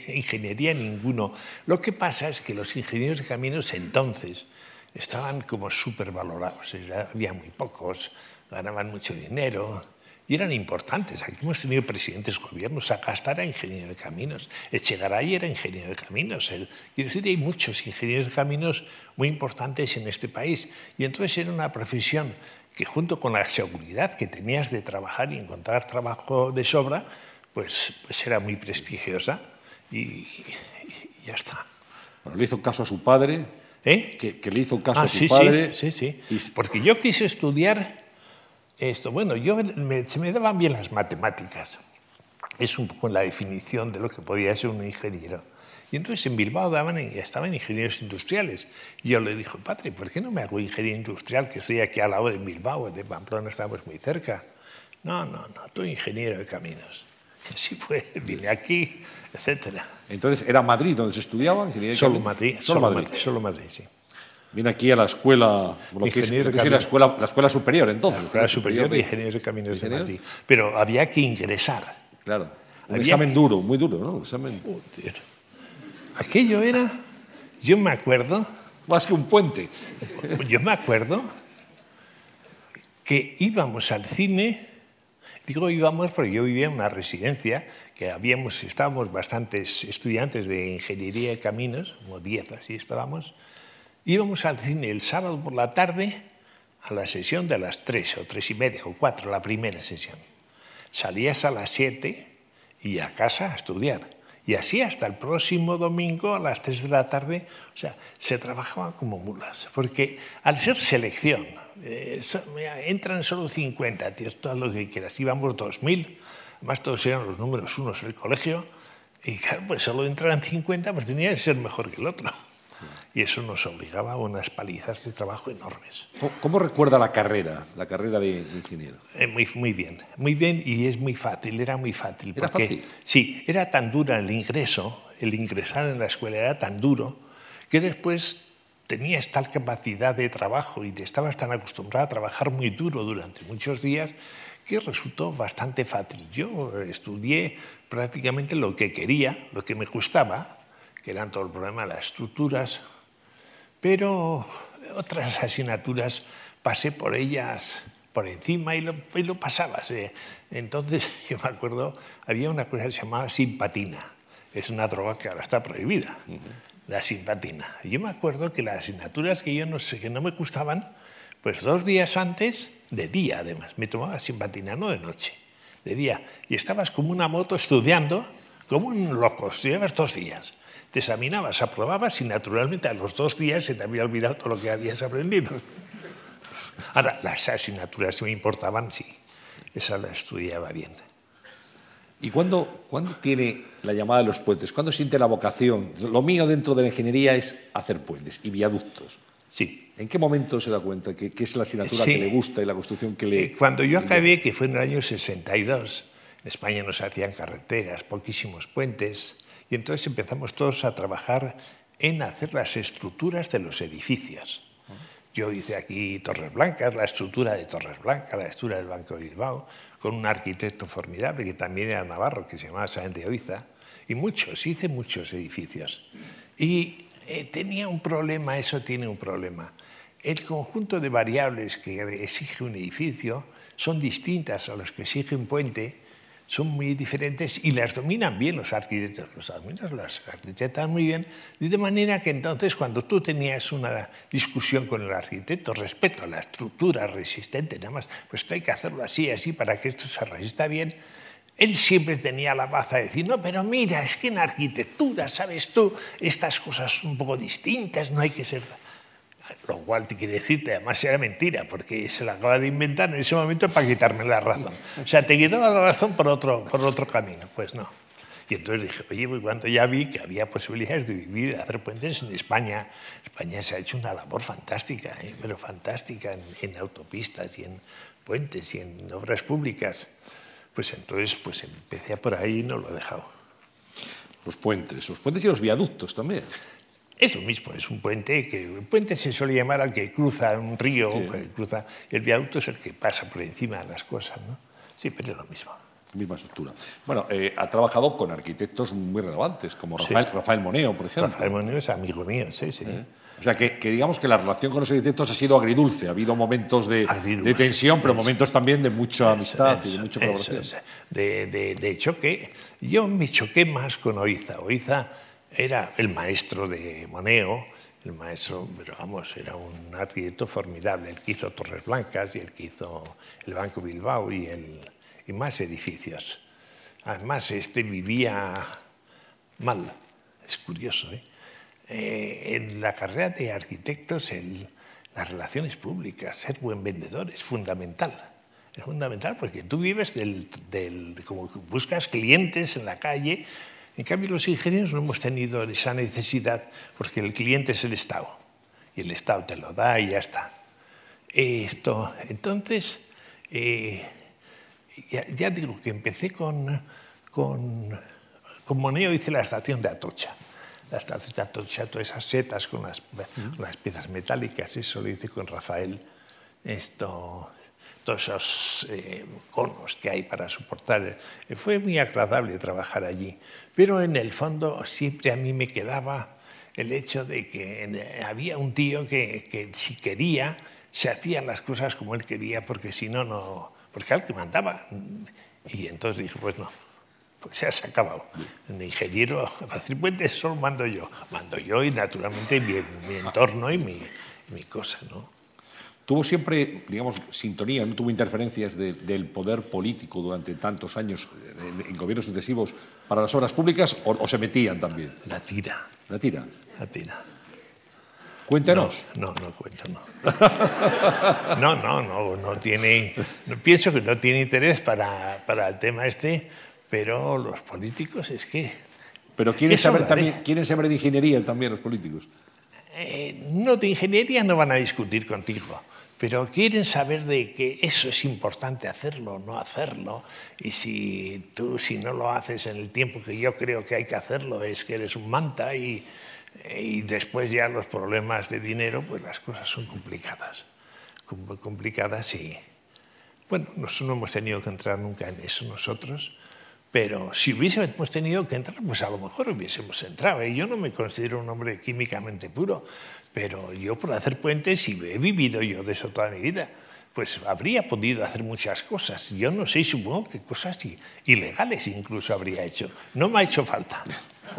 ingeniería ninguno. Lo que pasa es que los ingenieros de caminos entonces estaban como súper valorados. Había muy pocos, ganaban mucho dinero y eran importantes. Aquí hemos tenido presidentes de gobiernos. Sagasta era ingeniero de caminos. Echegaray era ingeniero de caminos. quiero decir, hay muchos ingenieros de caminos muy importantes en este país. Y entonces era una profesión que junto con la seguridad que tenías de trabajar y encontrar trabajo de sobra, pues, pues era muy prestigiosa. Y, ya está. Bueno, le hizo caso a su padre. ¿Eh? Que, le hizo caso ah, a su padre. Sí, sí, sí. Porque yo quise estudiar esto, bueno, yo se me daban bien las matemáticas. Es un poco la definición de lo que podía ser un ingeniero. Y entonces en Bilbao daban, estaban ingenieros industriales. Y yo le dije, padre, ¿por qué no me hago ingeniería industrial? Que estoy aquí al lado de Bilbao, de Pamplona estamos muy cerca. No, no, no, tú ingeniero de caminos. Y así fue, vine aquí, etcétera. Entonces, ¿era Madrid donde se estudiaba? Solo? Madrid, Solo Madrid. Solo Madrid, sí. Viene aquí a la escuela, lo que es, lo que la, caminos. escuela, la escuela superior, entonces. La Escuela Superior de Ingenieros de Caminos de. Madrid. Pero había que ingresar. Claro. Un Había examen que- duro, muy duro, ¿no? Un examen Joder. Aquello era, yo me acuerdo, más que un puente. yo me acuerdo que íbamos al cine, digo íbamos porque yo vivía en una residencia, que habíamos, estábamos bastantes estudiantes de ingeniería de caminos, como 10 así estábamos, íbamos al cine el sábado por la tarde a la sesión de las 3 o 3 y media o 4, la primera sesión. Salías a las 7 y a casa a estudiar. Y así hasta el próximo domingo a las 3 de la tarde, o sea, se trabajaba como mulas, porque al ser selección, eh, entran solo 50, tío, todo lo que quieras, íbamos 2.000, además todos eran los números unos del colegio, y claro, pues solo entraran 50, pues tenía que ser mejor que el otro. Y eso nos obligaba a unas palizas de trabajo enormes. ¿Cómo, recuerda la carrera, la carrera de, de ingeniero? Eh, muy, muy bien, muy bien y es muy fácil, era muy fácil. ¿Era porque, fácil? Sí, era tan dura el ingreso, el ingresar en la escuela era tan duro que después tenías tal capacidad de trabajo y te estabas tan acostumbrado a trabajar muy duro durante muchos días que resultó bastante fácil. Yo estudié prácticamente lo que quería, lo que me gustaba, que eran todo el problema de las estructuras, pero otras asignaturas pasé por ellas por encima y lo, y lo pasabas. eh. Entonces, yo me acuerdo, había una cosa que se llamaba simpatina. Es una droga que ahora está prohibida, la simpatina. Yo me acuerdo que las asignaturas que yo no sé, que no me gustaban, pues dos días antes, de día además, me tomaba simpatina, no de noche, de día. Y estabas como una moto estudiando, como un loco, estudiabas dos días te examinabas, aprobabas y naturalmente a los dos días se te había olvidado todo lo que habías aprendido. Ahora, las asignaturas que me importaban, sí, esa la estudiaba bien. ¿Y cuándo, cuándo tiene la llamada de los puentes? ¿Cuándo siente la vocación? Lo mío dentro de la ingeniería es hacer puentes y viaductos. Sí. ¿En qué momento se da cuenta que, que es la asignatura Sí. que le gusta y la construcción que le... Eh, Cuando yo acabé, que fue en el año 62, en España no se hacían carreteras, poquísimos puentes, y entonces empezamos todos a trabajar en hacer las estructuras de los edificios. Yo hice aquí Torres Blancas, la estructura de Torres Blancas, la estructura del Banco de Bilbao, con un arquitecto formidable que también era navarro, que se llamaba Sáenz de Oiza, y muchos, hice muchos edificios. Y eh, tenía un problema, eso tiene un problema. El conjunto de variables que exige un edificio son distintas a los que exige un puente, son muy diferentes y las dominan bien los arquitectos. Los alumnos las arquitectan muy bien, de manera que entonces cuando tú tenías una discusión con el arquitecto respecto a la estructura resistente, nada más, pues hay que hacerlo así, así, para que esto se resista bien, él siempre tenía la baza de decir, no, pero mira, es que en arquitectura, ¿sabes tú? Estas cosas son un poco distintas, no hay que ser... Lo cual te quiere decirte, además era mentira, porque se la acaba de inventar en ese momento para quitarme la razón. O sea, te quitaba la razón por otro, por otro camino. Pues no. Y entonces dije, oye, pues cuando ya vi que había posibilidades de vivir, de hacer puentes en España, España se ha hecho una labor fantástica, ¿eh? pero fantástica en, en autopistas y en puentes y en obras públicas. Pues entonces pues empecé por ahí y no lo he dejado. Los puentes, los puentes y los viaductos también. Es lo mismo, es un puente que el puente se suele llamar al que cruza un río, que cruza el viaducto es el que pasa por encima de las cosas, ¿no? Sí, pero es lo mismo. Misma estructura. Bueno, eh, ha trabajado con arquitectos muy relevantes, como Rafael, Rafael Moneo, por ejemplo. Rafael Moneo es amigo mío, sí, sí. O sea, que, que digamos que la relación con los arquitectos ha sido agridulce. Ha habido momentos de, tensión, pero eso. momentos también de mucha amistad y de mucha colaboración. es, de, de- de choque. Yo me choqué más con Oiza. Oiza era el maestro de Moneo, el maestro, pero vamos, era un arquitecto formidable, el que hizo Torres Blancas y el que hizo el Banco Bilbao y, el, y más edificios. Además, este vivía mal, es curioso. ¿eh? Eh, en la carrera de arquitectos, el- las relaciones públicas, ser buen vendedor es fundamental. Es fundamental porque tú vives del, como buscas clientes en la calle, En cambio, los ingenieros no hemos tenido esa necesidad porque el cliente es el Estado y el Estado te lo da y ya está. Esto, entonces, eh, ya, ya, digo que empecé con, con, con Moneo, hice la estación de Atocha. La estación de Atocha, todas esas setas con las, con las piezas metálicas, eso lo hice con Rafael. Esto, todos esos eh, conos que hay para soportar. Eh, fue muy agradable trabajar allí, pero en el fondo siempre a mí me quedaba el hecho de que eh, había un tío que, que si quería, se hacían las cosas como él quería, porque si no, no, porque al que mandaba. Y entonces dije, pues no, pues ya se ha acabado. El ingeniero, para hacer puentes solo mando yo. Mando yo y naturalmente mi, mi entorno y mi, mi cosa, ¿no? Tuvo siempre, digamos, sintonía, no tuvo interferencias de, del poder político durante tantos años en, en gobiernos sucesivos para las obras públicas o, o, se metían también. La tira. La tira. La tira. Cuéntenos. No, no, no cuento, no. No, no, no, no tiene. No, pienso que no tiene interés para, para el tema este, pero los políticos es que. Pero quieren saber también, quieren saber de ingeniería también los políticos. Eh, no, de ingeniería no van a discutir contigo pero quieren saber de que eso es importante hacerlo o no hacerlo, y si tú si no lo haces en el tiempo que yo creo que hay que hacerlo, es que eres un manta y, y después ya los problemas de dinero, pues las cosas son complicadas, complicadas y bueno, nosotros no hemos tenido que entrar nunca en eso nosotros, pero si hubiésemos tenido que entrar, pues a lo mejor hubiésemos entrado. Y yo no me considero un hombre químicamente puro, pero yo por hacer puentes, y he vivido yo de eso toda mi vida, pues habría podido hacer muchas cosas. Yo no sé, supongo que cosas ilegales incluso habría hecho. No me ha hecho falta.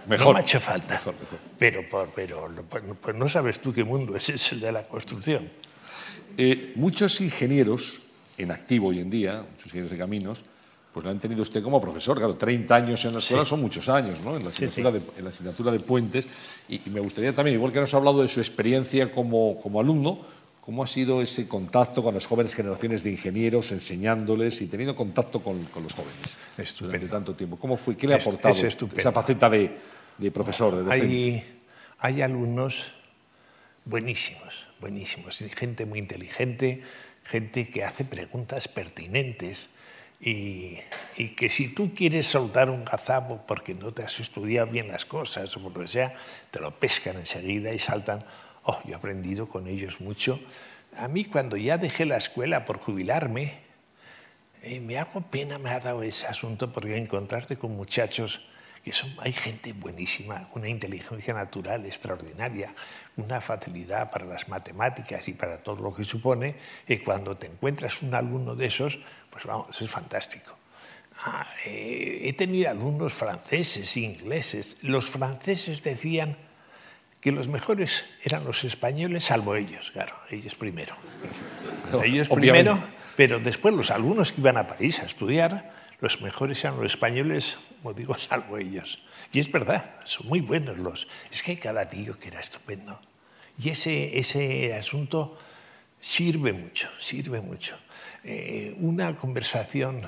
Mejor. No me ha hecho falta. Mejor, mejor. Pero, por, pero pues, pues, no sabes tú qué mundo es ese de la construcción. Eh, muchos ingenieros en activo hoy en día, muchos ingenieros de caminos, pues lo han tenido usted como profesor. Claro, 30 años en la escuela sí. son muchos años, ¿no? En la asignatura, sí, sí. De, en la asignatura de puentes. Y, y, me gustaría también, igual que nos ha hablado de su experiencia como, como alumno, ¿cómo ha sido ese contacto con las jóvenes generaciones de ingenieros, enseñándoles y teniendo contacto con, con los jóvenes estupendo. durante tanto tiempo? ¿Cómo fue? ¿Qué le ha aportado es, es esa faceta de, de profesor, de docente? Hay, hay alumnos buenísimos, buenísimos, gente muy inteligente, gente que hace preguntas pertinentes y, y, que si tú quieres soltar un gazapo porque no te has estudiado bien las cosas o por lo que sea, te lo pescan enseguida y saltan. Oh, yo he aprendido con ellos mucho. A mí cuando ya dejé la escuela por jubilarme, eh, me hago pena, me ha dado ese asunto porque encontrarte con muchachos que son, hay gente buenísima, una inteligencia natural extraordinaria, una facilidad para las matemáticas y para todo lo que supone, y cuando te encuentras un alumno de esos, pues vamos, es fantástico. Ah, eh, he tenido alumnos franceses, ingleses. Los franceses decían que los mejores eran los españoles, salvo ellos, claro, ellos primero. Ellos primero, pero después los alumnos que iban a París a estudiar, los mejores eran los españoles, como digo, salvo ellos. Y es verdad, son muy buenos los. Es que hay cada tío que era estupendo. Y ese, ese asunto sirve mucho, sirve mucho. Eh, una conversación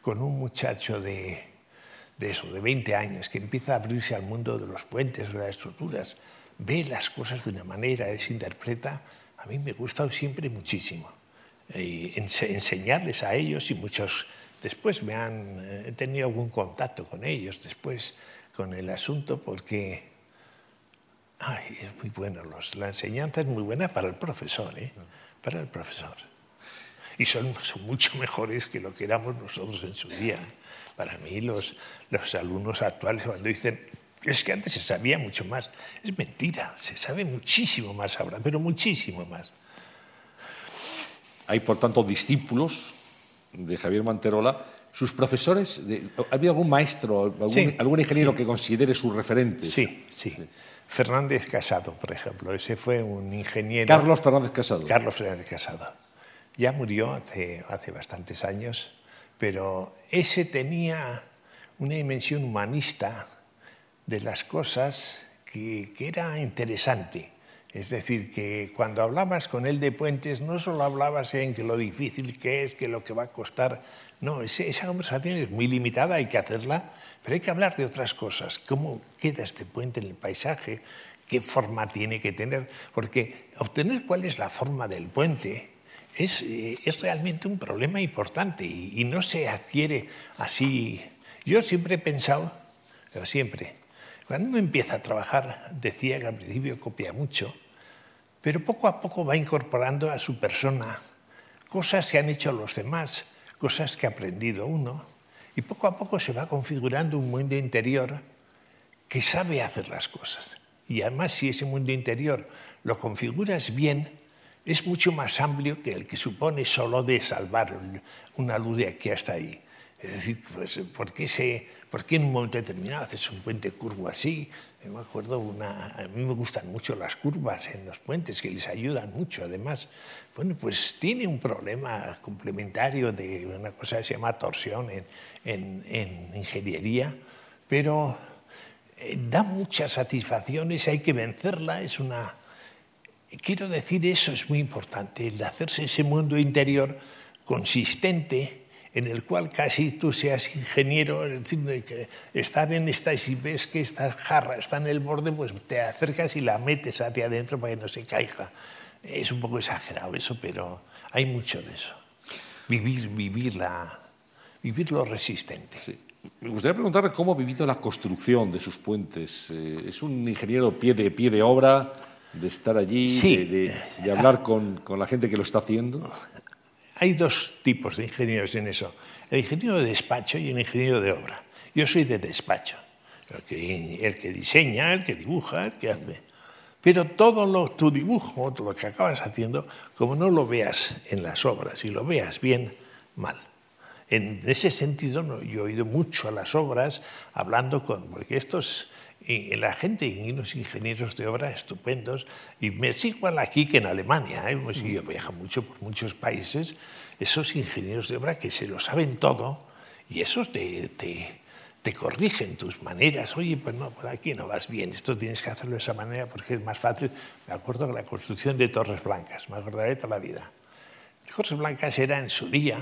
con un muchacho de, de eso, de 20 años, que empieza a abrirse al mundo de los puentes, de las estructuras, ve las cosas de una manera, les interpreta, a mí me gusta siempre muchísimo. Y enseñarles a ellos y muchos Después me han he tenido algún contacto con ellos, después con el asunto, porque ay, es muy bueno. Los, la enseñanza es muy buena para el profesor, ¿eh? para el profesor. Y son, son, mucho mejores que lo que éramos nosotros en su día. Para mí, los, los alumnos actuales, cuando dicen, es que antes se sabía mucho más, es mentira, se sabe muchísimo más ahora, pero muchísimo más. Hay, por tanto, discípulos de Javier Manterola, sus profesores, de, ¿había algún maestro, algún, sí, algún ingeniero sí. que considere su referente? Sí, sí, Fernández Casado, por ejemplo, ese fue un ingeniero. Carlos Fernández Casado. Carlos Fernández Casado. Ya murió hace, hace bastantes años, pero ese tenía una dimensión humanista de las cosas que, que era interesante. Es decir, que cuando hablabas con él de puentes, no solo hablabas en que lo difícil que es, que lo que va a costar. No, esa conversación es muy limitada, hay que hacerla, pero hay que hablar de otras cosas. ¿Cómo queda este puente en el paisaje? ¿Qué forma tiene que tener? Porque obtener cuál es la forma del puente es, eh, es realmente un problema importante y, no se adquiere así. Yo siempre he pensado, pero siempre, cuando uno empieza a trabajar, decía que al principio copia mucho, pero poco a poco va incorporando a su persona cosas que han hecho los demás, cosas que ha aprendido uno, y poco a poco se va configurando un mundo interior que sabe hacer las cosas. Y además si ese mundo interior lo configuras bien, es mucho más amplio que el que supone solo de salvar una luz de aquí hasta ahí. Es decir, pues, ¿por, qué se, ¿por qué en un momento determinado haces un puente curvo así? Me acuerdo, una, a mí me gustan mucho las curvas en los puentes, que les ayudan mucho. Además, bueno, pues tiene un problema complementario de una cosa que se llama torsión en, en, en ingeniería, pero eh, da muchas satisfacciones, hay que vencerla, es una... Quiero decir, eso es muy importante, el hacerse ese mundo interior consistente, en el cual casi tú seas ingeniero, es decir, que estar en esta y si ves que esta jarra está en el borde, pues te acercas y la metes hacia adentro para que no se caiga. Es un poco exagerado eso, pero hay mucho de eso. Vivir, vivir, la, vivir lo resistente. Sí. Me gustaría preguntarle cómo ha vivido la construcción de sus puentes. Eh, ¿Es un ingeniero pie de, pie de obra, de estar allí, sí. de, de, de, hablar con, con la gente que lo está haciendo? Hay dos tipos de ingenieros en eso, el ingeniero de despacho y el ingeniero de obra. Yo soy de despacho, el que, diseña, el que dibuja, el que hace. Pero todo lo, tu dibujo, todo lo que acabas haciendo, como no lo veas en las obras y lo veas bien, mal. En ese sentido, yo he oído mucho a las obras hablando con, porque estos, y la gente y los ingenieros de obra estupendos, y me es igual aquí que en Alemania, ¿eh? pues yo viajo mucho por muchos países, esos ingenieros de obra que se lo saben todo y esos te, te, te corrigen tus maneras. Oye, pues no, por aquí no vas bien, esto tienes que hacerlo de esa manera porque es más fácil. Me acuerdo de la construcción de Torres Blancas, me acordaré toda la vida. Torres Blancas era en su día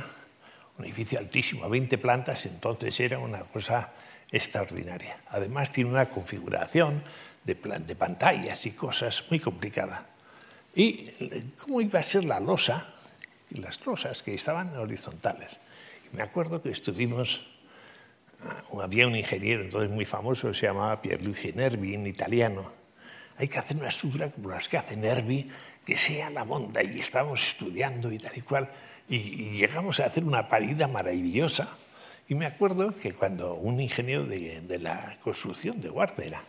un edificio altísimo, 20 plantas, entonces era una cosa extraordinaria. Además tiene una configuración de, plan, de pantallas y cosas muy complicada. ¿Y cómo iba a ser la losa? Las losas que estaban horizontales. Y me acuerdo que estuvimos, había un ingeniero entonces muy famoso, se llamaba Pierluigi Nervi, en italiano. Hay que hacer una estructura como las que hace Nervi, que sea la monda, y estábamos estudiando y tal y cual, y, y llegamos a hacer una parida maravillosa, y me acuerdo que cuando un ingeniero de, de la construcción de Guartera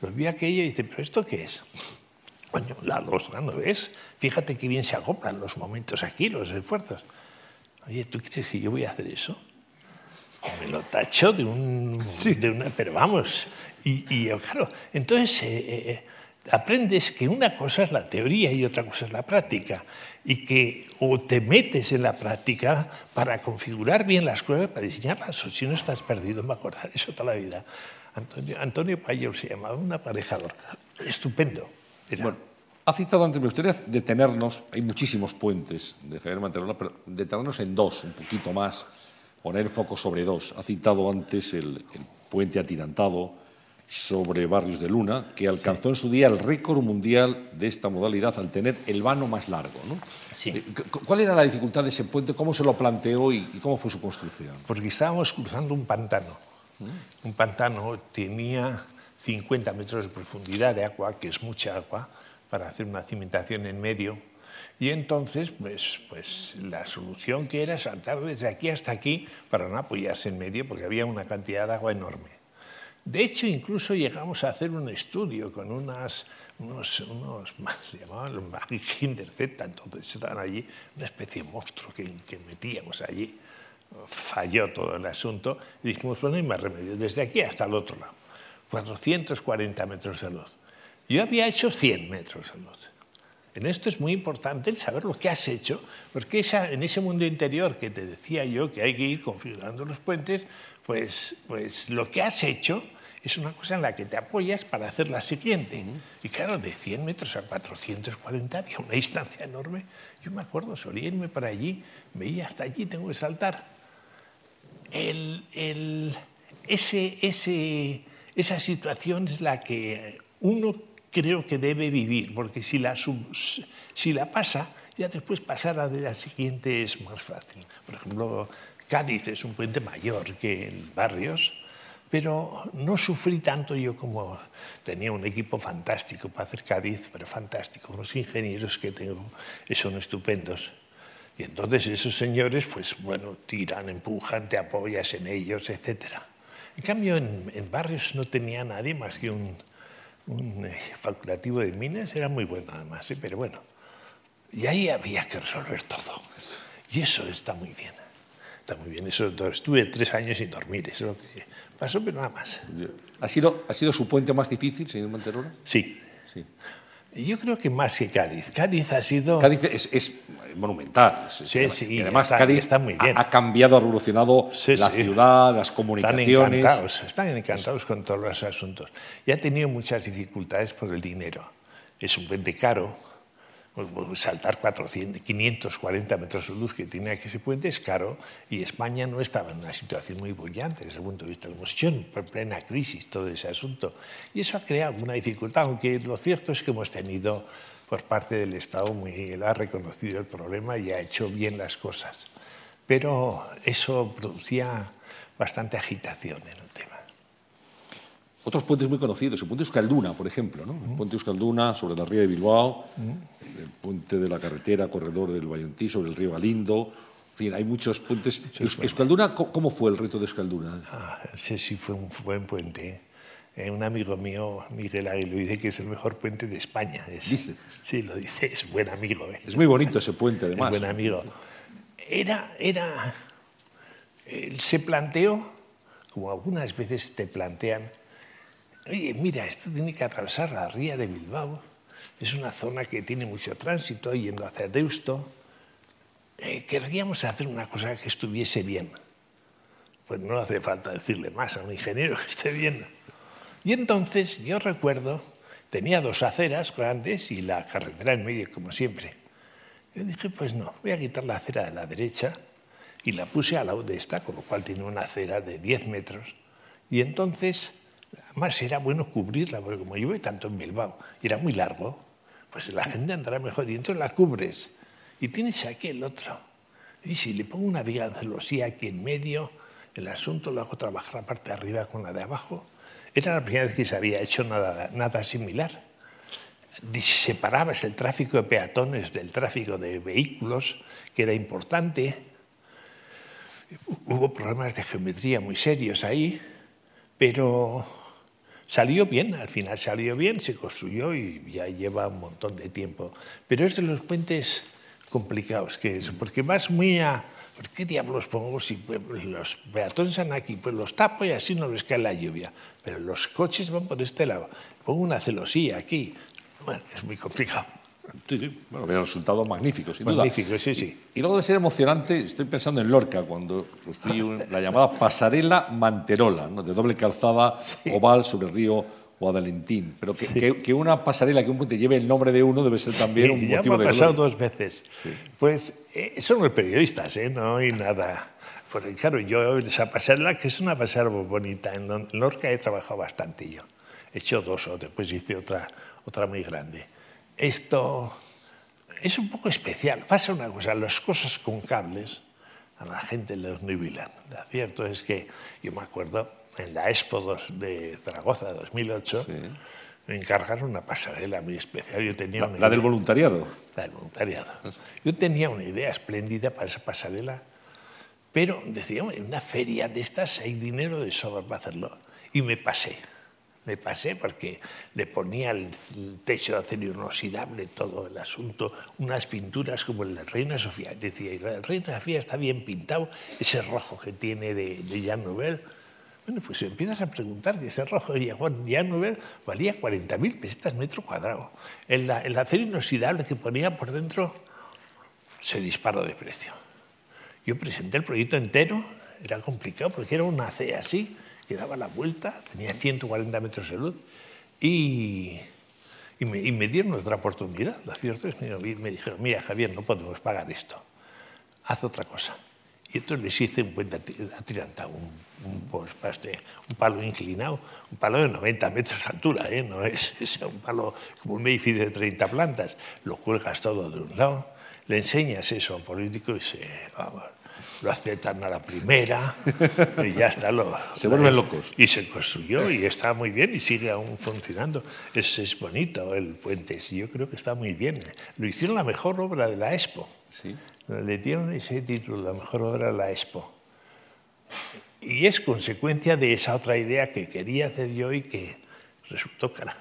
lo vio aquello y dice, ¿pero esto qué es? Coño, la losa, ¿no ves? Fíjate qué bien se acoplan los momentos aquí, los esfuerzos. Oye, ¿tú crees que yo voy a hacer eso? Me lo tacho de un... Sí. De una, pero vamos, y, y claro, entonces eh, eh, aprendes que una cosa es la teoría y otra cosa es la práctica. Y que o te metes en la práctica para configurar bien las cosas, para diseñarlas, o si no estás perdido, me acuerdo eso toda la vida. Antonio, Antonio Payor se llamaba, un aparejador estupendo. Bueno, ha citado antes, me gustaría detenernos, hay muchísimos puentes de Javier Manterola, pero detenernos en dos, un poquito más, poner foco sobre dos. Ha citado antes el puente atirantado, sobre Barrios de Luna, que alcanzó sí. en su día el récord mundial de esta modalidad al tener el vano más largo. ¿no? Sí. Eh, ¿Cuál era la dificultad de ese puente? ¿Cómo se lo planteó y, y cómo fue su construcción? Porque estábamos cruzando un pantano. ¿Mm? Un pantano tenía 50 metros de profundidad de agua, que es mucha agua, para hacer una cimentación en medio. Y entonces, pues, pues la solución que era saltar desde aquí hasta aquí para no apoyarse en medio, porque había una cantidad de agua enorme. De hecho, incluso llegamos a hacer un estudio con unas, unos, unos se llamaban los Magic Intercepta, entonces estaban allí, una especie de monstruo que, metíamos allí. Falló todo el asunto y dijimos, bueno, no más remedio, desde aquí hasta el otro lado, 440 metros de luz. Yo había hecho 100 metros de luz. En esto es muy importante el saber lo que has hecho, porque esa, en ese mundo interior que te decía yo que hay que ir configurando los puentes, pues, pues lo que has hecho es una cosa en la que te apoyas para hacer la siguiente. Y claro, de 100 metros a 440 había una distancia enorme. Yo me acuerdo, solía irme para allí, veía hasta allí, tengo que saltar. El, el, ese, ese, esa situación es la que uno creo que debe vivir, porque si la, si la pasa, ya después pasar a la siguiente es más fácil. Por ejemplo, Cádiz es un puente mayor que el Barrios, pero no sufrí tanto yo como tenía un equipo fantástico para hacer Cádiz, pero fantástico, unos ingenieros que tengo son estupendos. Y entonces esos señores, pues bueno, tiran, empujan, te apoyas en ellos, etc. En cambio, en, en Barrios no tenía nadie más que un, un eh, facultativo de minas, era muy bueno además, ¿eh? pero bueno. Y ahí había que resolver todo. Y eso está muy bien. Está muy bien. Eso, estuve tres años sin dormir, eso es lo que pasó, pero nada más. ¿Ha sido, ¿Ha sido su puente más difícil, señor Manterola? Sí. sí. Yo creo que más que Cádiz. Cádiz ha sido... Cádiz es, monumental. Sí, sí. Y además Cádiz está muy bien. Ha, cambiado, ha revolucionado la ciudad, las comunicaciones. Están encantados, están encantados con todos los asuntos. Y ha tenido muchas dificultades por el dinero. Es un puente caro, saltar 400, 540 metros de luz que tiene aquí ese puente es caro y España no estaba en una situación muy bullante desde el punto de vista de la emoción, en plena crisis, todo ese asunto. Y eso ha creado una dificultad, aunque lo cierto es que hemos tenido por parte del Estado, muy, ha reconocido el problema y ha hecho bien las cosas. Pero eso producía bastante agitación en el tema. Otros puentes muy conocidos, el puente Euskalduna, por ejemplo, ¿no? el puente Euskalduna sobre la ría de Bilbao, el puente de la carretera corredor del Vallontí sobre el río Galindo, en fin, hay muchos puentes. Euskalduna, ¿cómo fue el reto de Euskalduna? Ah, ese sí fue un buen puente. Eh, un amigo mío, Miguel Aguilo, dice que es el mejor puente de España. ¿Dice? Sí, lo dice, es buen amigo. ¿eh? Es muy bonito ese puente, además. Es buen amigo. Era, era, se planteó, como algunas veces te plantean, oye, mira, esto tiene que atravesar la ría de Bilbao, es una zona que tiene mucho tránsito yendo hacia Deusto, eh, querríamos hacer una cosa que estuviese bien. Pues no hace falta decirle más a un ingeniero que esté bien. Y entonces yo recuerdo, tenía dos aceras grandes y la carretera en medio, como siempre. Yo dije, pues no, voy a quitar la acera de la derecha y la puse al lado de esta, con lo cual tiene una acera de 10 metros. Y entonces Además, era bueno cubrirla, porque como llueve tanto en Bilbao y era muy largo, pues la gente andará mejor. Y entonces la cubres y tienes aquí el otro. Y si le pongo una viga de celosía aquí en medio, el asunto lo hago trabajar la parte de arriba con la de abajo. Era la primera vez que se había hecho nada, nada similar. Separabas el tráfico de peatones del tráfico de vehículos, que era importante. Hubo problemas de geometría muy serios ahí, pero Salió bien, al final salió bien, se construyó y ya lleva un montón de tiempo. Pero es de los puentes complicados que porque vas muy a... ¿Por qué diablos pongo si pues, los peatones están aquí? Pues los tapo y así no les cae la lluvia. Pero los coches van por este lado. Pongo una celosía aquí. Bueno, es muy complicado. Sí, sí. Bueno, había resultado magnífico, sin magnífico, sí, sí. Y luego de ser emocionante, estoy pensando en Lorca, cuando construí la llamada pasarela Manterola, de doble calzada oval sobre el río Guadalentín. Pero que, que, una pasarela, que un puente lleve el nombre de uno, debe ser también un motivo ya me ha pasado dos veces. Pues eh, son los periodistas, ¿eh? no hay nada. Porque claro, yo esa pasarela, que es una pasarela muy bonita, en Lorca he trabajado bastante yo. He hecho dos o después hice otra, otra muy grande esto es un poco especial. Pasa una cosa, las cosas con cables a la gente los nubilan. Lo cierto es que yo me acuerdo en la Expo de Zaragoza de 2008, me encargaron una pasarela muy especial. Yo tenía la, del voluntariado. La del voluntariado. Yo tenía una idea espléndida para esa pasarela, pero decía, en una feria de estas hay dinero de sobra para hacerlo. Y me pasé. Me pasé porque le ponía el techo de acero inoxidable, todo el asunto, unas pinturas como de Reina Sofía. Decía, el Reina Sofía está bien pintado, ese rojo que tiene de, de Jean Nouvel. Bueno, pues empiezas a preguntar, que ese rojo de Jean Nouvel valía 40.000 pesetas metro cuadrado. El, el acero inoxidable que ponía por dentro se disparó de precio. Yo presenté el proyecto entero, era complicado porque era una C así, que daba la vuelta, tenía 140 metros de luz y, y, me, y me, dieron otra oportunidad. Lo cierto es que me dijeron, mira Javier, no podemos pagar esto, haz otra cosa. Y entonces les hice un puente atirantado, un, un, este, un, palo inclinado, un palo de 90 metros de altura, ¿eh? no es, es, un palo como un edificio de 30 plantas. Lo cuelgas todo de un lado, le enseñas eso a un político y se, vamos, lo aceptan a la primera y ya está. Lo, se vuelven locos. Y se construyó y está muy bien y sigue aún funcionando. Es, es bonito el puente, yo creo que está muy bien. Lo hicieron la mejor obra de la Expo. Sí. Le dieron ese título, la mejor obra de la Expo. Y es consecuencia de esa otra idea que quería hacer yo y que resultó cara.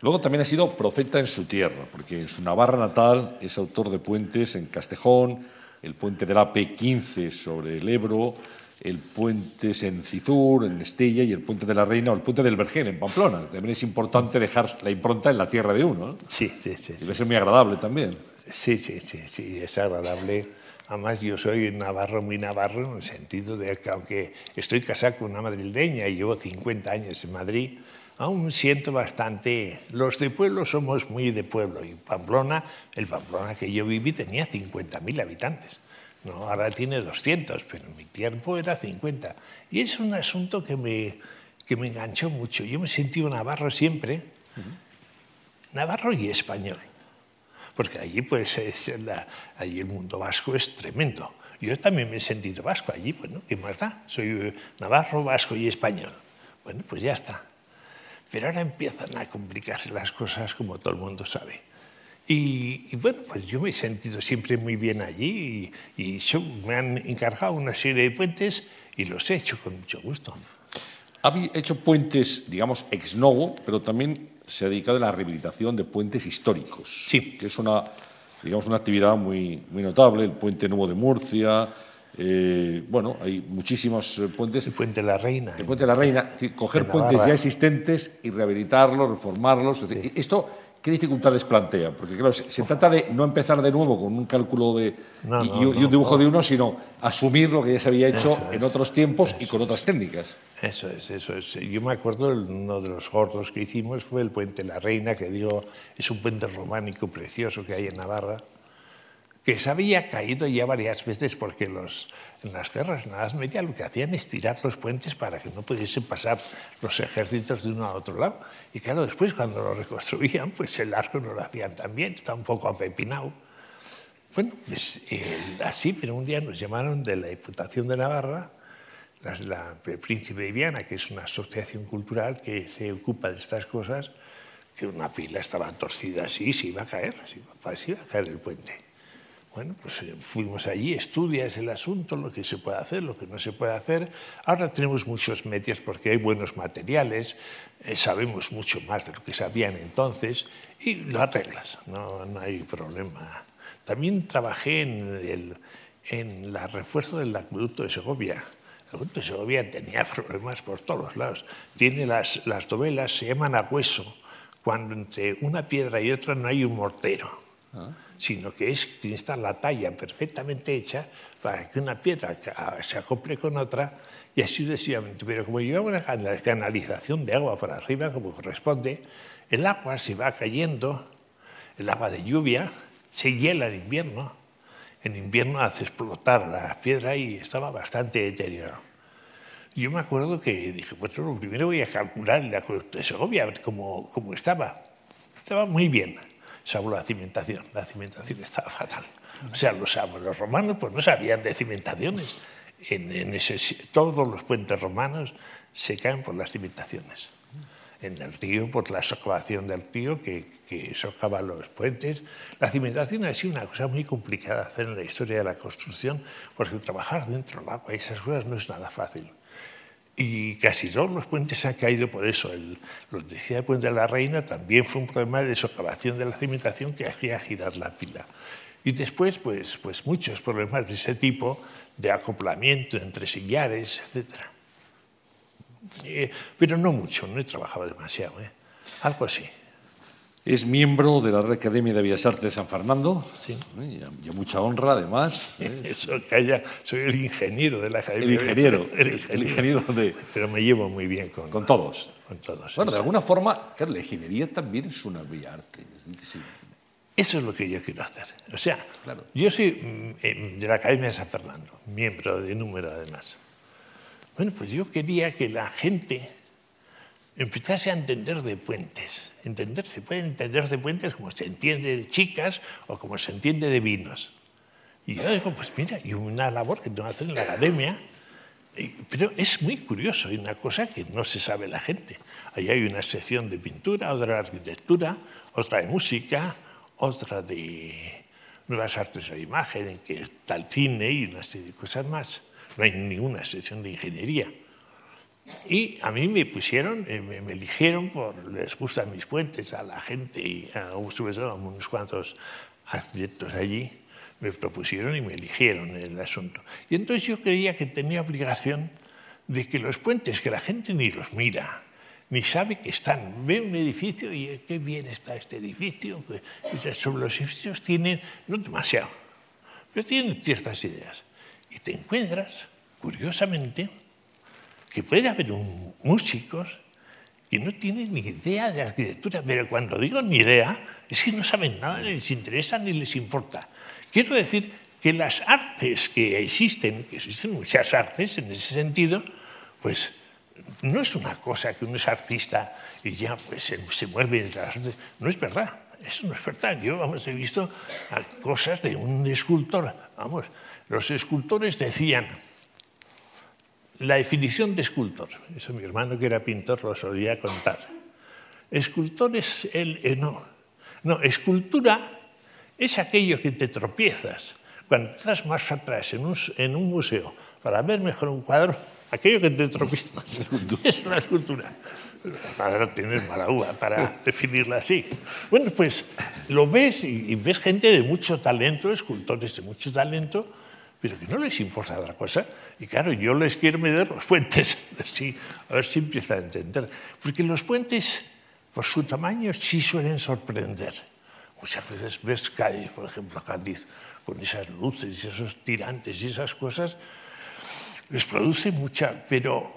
Luego también ha sido profeta en su tierra, porque en su Navarra natal es autor de puentes en Castejón, el puente del AP15 sobre el Ebro, el puente en Cizur, en Estella, y el puente de la Reina o el puente del Vergel en Pamplona. También es importante dejar la impronta en la tierra de uno. ¿no? Sí, sí, sí. Debe sí, ser muy agradable también. Sí, sí, sí, sí, es agradable. Además, yo soy navarro muy navarro en el sentido de que aunque estoy casado con una madrileña y llevo 50 años en Madrid, aún siento bastante... Los de pueblo somos muy de pueblo y Pamplona, el Pamplona que yo viví tenía 50.000 habitantes. No, ahora tiene 200, pero en mi tiempo era 50. Y es un asunto que me, que me enganchó mucho. Yo me sentí un navarro siempre, uh -huh. navarro y español porque allí, pues, es la, allí el mundo vasco es tremendo. Yo también me he sentido vasco allí, bueno, ¿qué más da? Soy navarro, vasco y español. Bueno, pues ya está. Pero ahora empiezan a complicarse las cosas, como todo el mundo sabe. Y, y bueno, pues yo me he sentido siempre muy bien allí y, y yo, me han encargado una serie de puentes y los he hecho con mucho gusto. Ha hecho puentes, digamos, ex novo, pero también se ha dedicado a la rehabilitación de puentes históricos, sí. que es una, digamos, una actividad muy, muy notable, el puente nuevo de Murcia, eh, bueno, hay muchísimos puentes. El puente de la Reina. El puente de la Reina, es decir, coger puentes ya existentes y rehabilitarlos, reformarlos. Es decir, sí. Esto, ¿qué dificultades plantea? Porque claro, se, se, trata de no empezar de nuevo con un cálculo de, no, y, no, y, un no, dibujo de uno, sino asumir lo que ya se había hecho en otros tiempos y Eso. con otras técnicas. Eso es, eso es. Yo me acuerdo, uno de los gordos que hicimos fue el puente La Reina, que digo, es un puente románico precioso que hay en Navarra, que se había caído ya varias veces porque los, en las guerras nada media lo que hacían es tirar los puentes para que no pudiesen pasar los ejércitos de uno a otro lado. Y claro, después cuando lo reconstruían, pues el arco no lo hacían tan bien, está un poco apepinado. Bueno, pues eh, así, pero un día nos llamaron de la Diputación de Navarra, la, la, el Príncipe de Viana, que es una asociación cultural que se ocupa de estas cosas, que una pila estaba torcida así, se iba a caer, se iba, se iba a caer el puente. Bueno, pues eh, fuimos allí, estudias el asunto, lo que se puede hacer, lo que no se puede hacer. Ahora tenemos muchos medios porque hay buenos materiales, eh, sabemos mucho más de lo que sabían entonces y lo arreglas, no, hay problema. También trabajé en el en la refuerzo del acueducto de Segovia. El acueducto de Segovia tenía problemas por todos lados. Tiene las, las dovelas, se llaman a hueso, cuando entre una piedra y otra no hay un mortero. Sino que es, tiene que estar la talla perfectamente hecha para que una piedra se acople con otra y así sucesivamente. Pero como llevamos la canalización de agua para arriba, como corresponde, el agua se va cayendo, el agua de lluvia, se hiela en invierno. En invierno hace explotar la piedra y estaba bastante deteriorado. Yo me acuerdo que dije, pues lo primero voy a calcular acueducto de Segovia, a ver estaba. Estaba muy bien salvo la cimentación. La cimentación estaba fatal. O sea, los, los romanos pues, no sabían de cimentaciones. En, todos los puentes romanos se caen por las cimentaciones. En el río, por la socavación del río que, que socava los puentes. La cimentación ha sido una cosa muy complicada de hacer en la historia de la construcción, porque trabajar dentro del agua y esas cosas no es nada fácil. Y casi todos los puentes han caído por eso. El, lo decía el puente de la Reina también fue un problema de socavación de la cimentación que hacía girar la pila. Y después, pues, pues muchos problemas de ese tipo, de acoplamiento entre sillares, etc. Eh, pero no mucho, no he trabajado demasiado, ¿eh? algo así. Es miembro de la Real Academia de Bellas Artes de San Fernando. Sí. ¿eh? Y a mucha honra, además. ¿eh? Eso, que haya, soy el ingeniero de la Academia. El ingeniero, El el ingeniero de, Pero me llevo muy bien con, con todos. con todos. Bueno, de alguna forma, claro, la ingeniería también es una bella arte. Sí. Eso es lo que yo quiero hacer. O sea, Claro. yo soy mm, eh, de la Academia de San Fernando, miembro de número además. Bueno, pues yo quería que la gente empezase a entender de puentes. Entender, se puede entender de puentes como se entiende de chicas o como se entiende de vinos. Y yo digo, pues mira, y una labor que tengo que hacer en la academia, pero es muy curioso, hay una cosa que no se sabe la gente. Ahí hay una sección de pintura, otra de arquitectura, otra de música, otra de nuevas artes de la imagen, en que está el cine y una serie de cosas más. No hay ninguna sección de ingeniería. Y a mí me pusieron, eh, me, me eligieron por, les gustan mis puentes a la gente y a, a unos cuantos arquitectos allí, me propusieron y me eligieron el asunto. Y entonces yo creía que tenía obligación de que los puentes, que la gente ni los mira, ni sabe que están, ve un edificio y eh, qué bien está este edificio, sobre los edificios tienen, no demasiado, pero tienen ciertas ideas. Y te encuentras, curiosamente, que puede haber un- músicos que no tienen ni idea de arquitectura, pero cuando digo ni idea, es que no saben nada, ni les interesa ni les importa. Quiero decir que las artes que existen, que existen muchas artes en ese sentido, pues no es una cosa que uno es artista y ya pues se, se mueve en las artes. No es verdad. Eso no es verdad. Yo, vamos, he visto cosas de un escultor. Vamos, los escultores decían, la definición de escultor, eso mi hermano que era pintor lo solía contar. Escultor es el... eh, no, no, escultura es aquello que te tropiezas. Cuando estás más atrás en un, en un museo para ver mejor un cuadro, aquello que te tropiezas es una escultura. Para tener mala uva, para definirla así. Bueno, pues lo ves y, y ves gente de mucho talento, escultores de mucho talento, pero que no les importa la cosa. Y claro, yo les quiero meter los puentes, así, a ver si empiezan a entender. Porque los puentes, por su tamaño, sí suelen sorprender. Muchas veces ves Cádiz, por ejemplo, Cádiz, con esas luces y esos tirantes y esas cosas, les produce mucha, pero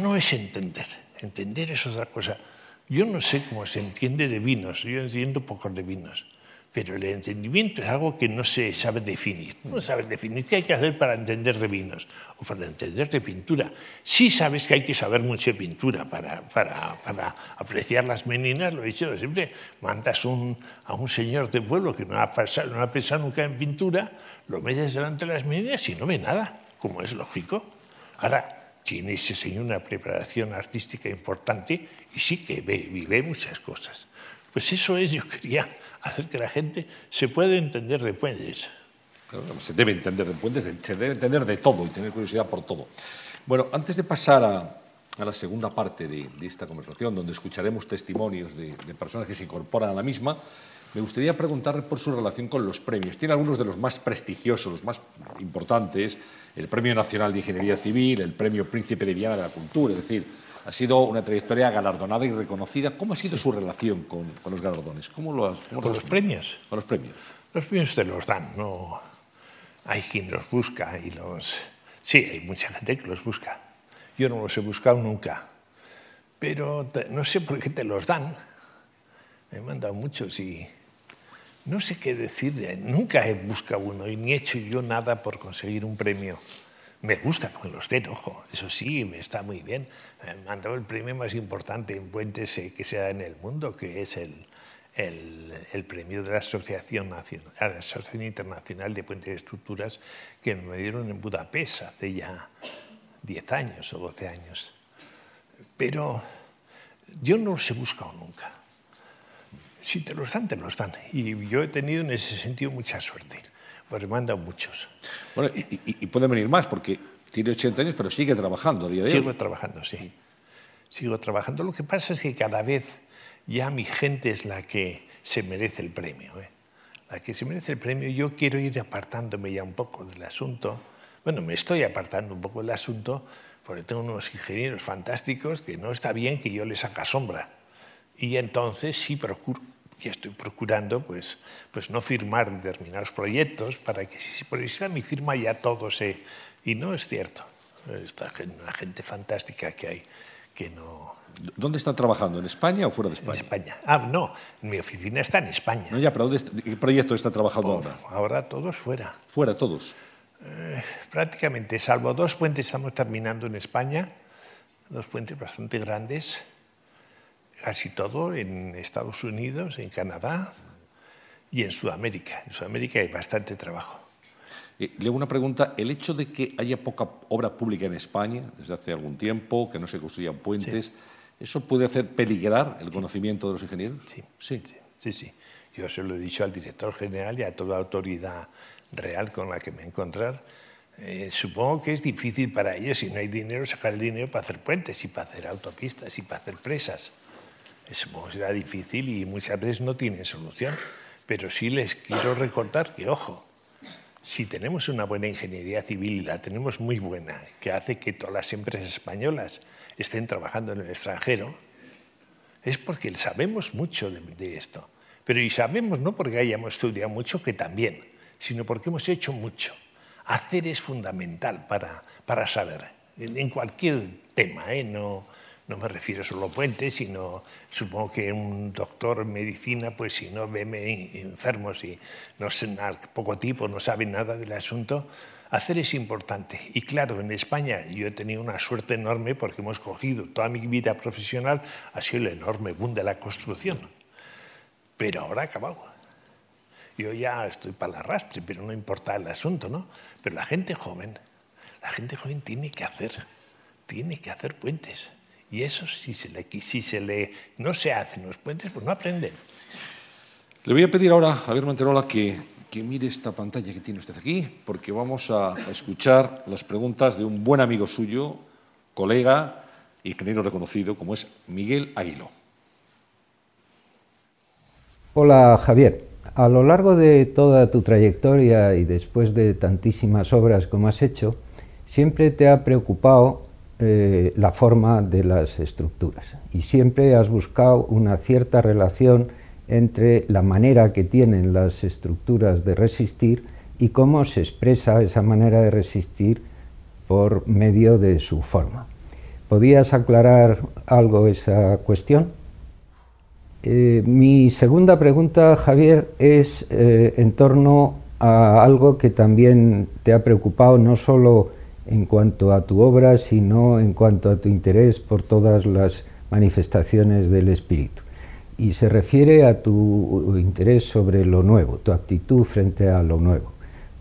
no es entender. Entender es otra cosa. Yo no sé cómo se entiende de vinos, yo entiendo poco de vinos, pero el entendimiento es algo que no se sabe definir. No sabes definir qué hay que hacer para entender de vinos o para entender de pintura. Sí sabes que hay que saber mucho de pintura para, para, para apreciar las meninas, lo he dicho siempre. Mandas un, a un señor de pueblo que no ha, no ha pensado nunca en pintura, lo metes delante de las meninas y no ve nada, como es lógico. Ahora, tiene ese señor una preparación artística importante y sí que ve, vive muchas cosas. Pues eso es, yo quería hacer que la gente se pueda entender de puentes. Se debe entender de puentes, se debe entender de todo y tener curiosidad por todo. Bueno, antes de pasar a, la segunda parte de, esta conversación, donde escucharemos testimonios de, de personas que se incorporan a la misma, me gustaría preguntarle por su relación con los premios. Tiene algunos de los más prestigiosos, los más importantes, el Premio Nacional de Ingeniería Civil, el Premio Príncipe de Viana de la Cultura, es decir, ha sido una trayectoria galardonada y reconocida. ¿Cómo ha sido su relación con, con los galardones? ¿Cómo lo has- cómo Con lo los premios. Con los premios. Los premios te los dan, no hay quien los busca y los... Sí, hay mucha gente que los busca. Yo no los he buscado nunca, pero te- no sé por qué te los dan. Me han mandado muchos y no sé qué decir. Nunca he buscado uno y ni he hecho yo nada por conseguir un premio. Me gusta me los den, ojo, eso sí, me está muy bien. Me han el premio más importante en puentes eh, que se da en el mundo, que es el, el, premio de la Asociación, Nacional, la Asociación Internacional de Puentes y Estructuras, que me dieron en Budapest hace ya 10 años o 12 años. Pero yo no los he buscado nunca. Si te los dan, te los dan. Y yo he tenido en ese sentido mucha suerte, han dado muchos. Bueno, y, y- y pueden venir más, porque tiene 80 años, pero sigue trabajando a día de hoy. Sigo trabajando, sí. Sigo trabajando. Lo que pasa es que cada vez ya mi gente es la que se merece el premio. ¿eh? La que se merece el premio. Yo quiero ir apartándome ya un poco del asunto. Bueno, me estoy apartando un poco del asunto porque tengo unos ingenieros fantásticos que no está bien que yo les haga sombra. Y entonces sí procuro, y estoy procurando pues, pues no firmar determinados proyectos para que si por está mi firma ya todo se... Y no es cierto. Esta una gente fantástica que hay que no... ¿Dónde están trabajando? ¿En España o fuera de España? En España. Ah, no, mi oficina está en España. No, ya, pero ¿qué proyecto está trabajando ahora? Ahora todos fuera. ¿Fuera todos? Eh, prácticamente, salvo dos puentes estamos terminando en España, dos puentes bastante grandes, casi todo en Estados Unidos, en Canadá y en Sudamérica. En Sudamérica hay bastante trabajo. Eh, le hago una pregunta. ¿El hecho de que haya poca obra pública en España desde hace algún tiempo, que no se construyan puentes, ¿eso puede hacer peligrar el conocimiento de los ingenieros? Sí. sí, sí, sí. Yo se lo he dicho al director general y a toda autoridad real con la que me encontrar. Eh, supongo que es difícil para ellos, si no hay dinero, sacar el dinero para hacer puentes y para hacer autopistas y para hacer presas. Supongo que será difícil y muchas veces no tienen solución. Pero sí les quiero recordar que, ojo, si tenemos una buena ingeniería civil y la tenemos muy buena, que hace que todas las empresas españolas estén trabajando en el extranjero, es porque sabemos mucho de, de esto. Pero y sabemos no porque hayamos estudiado mucho, que también, sino porque hemos hecho mucho. Hacer es fundamental para, para saber, en cualquier tema, ¿eh? no, no me refiero solo a puentes, sino supongo que un doctor en medicina, pues si no ve enfermos y no sé, poco tipo, no sabe nada del asunto, hacer es importante. Y claro, en España yo he tenido una suerte enorme porque hemos cogido toda mi vida profesional, ha sido el enorme boom de la construcción. Pero ahora ha acabado. Yo ya estoy para el arrastre, pero no importa el asunto, ¿no? Pero la gente joven, la gente joven tiene que hacer, tiene que hacer puentes. Y eso si se le, si se le no se hacen los puentes, pues no aprenden. Le voy a pedir ahora a Javier Manterola que, que mire esta pantalla que tiene usted aquí, porque vamos a escuchar las preguntas de un buen amigo suyo, colega, ingeniero reconocido, como es Miguel Aguilo. Hola Javier, a lo largo de toda tu trayectoria y después de tantísimas obras como has hecho, siempre te ha preocupado eh, la forma de las estructuras y siempre has buscado una cierta relación entre la manera que tienen las estructuras de resistir y cómo se expresa esa manera de resistir por medio de su forma. ¿Podías aclarar algo esa cuestión? Eh, mi segunda pregunta, Javier, es eh, en torno a algo que también te ha preocupado, no solo en cuanto a tu obra, sino en cuanto a tu interés por todas las manifestaciones del espíritu. Y se refiere a tu interés sobre lo nuevo, tu actitud frente a lo nuevo.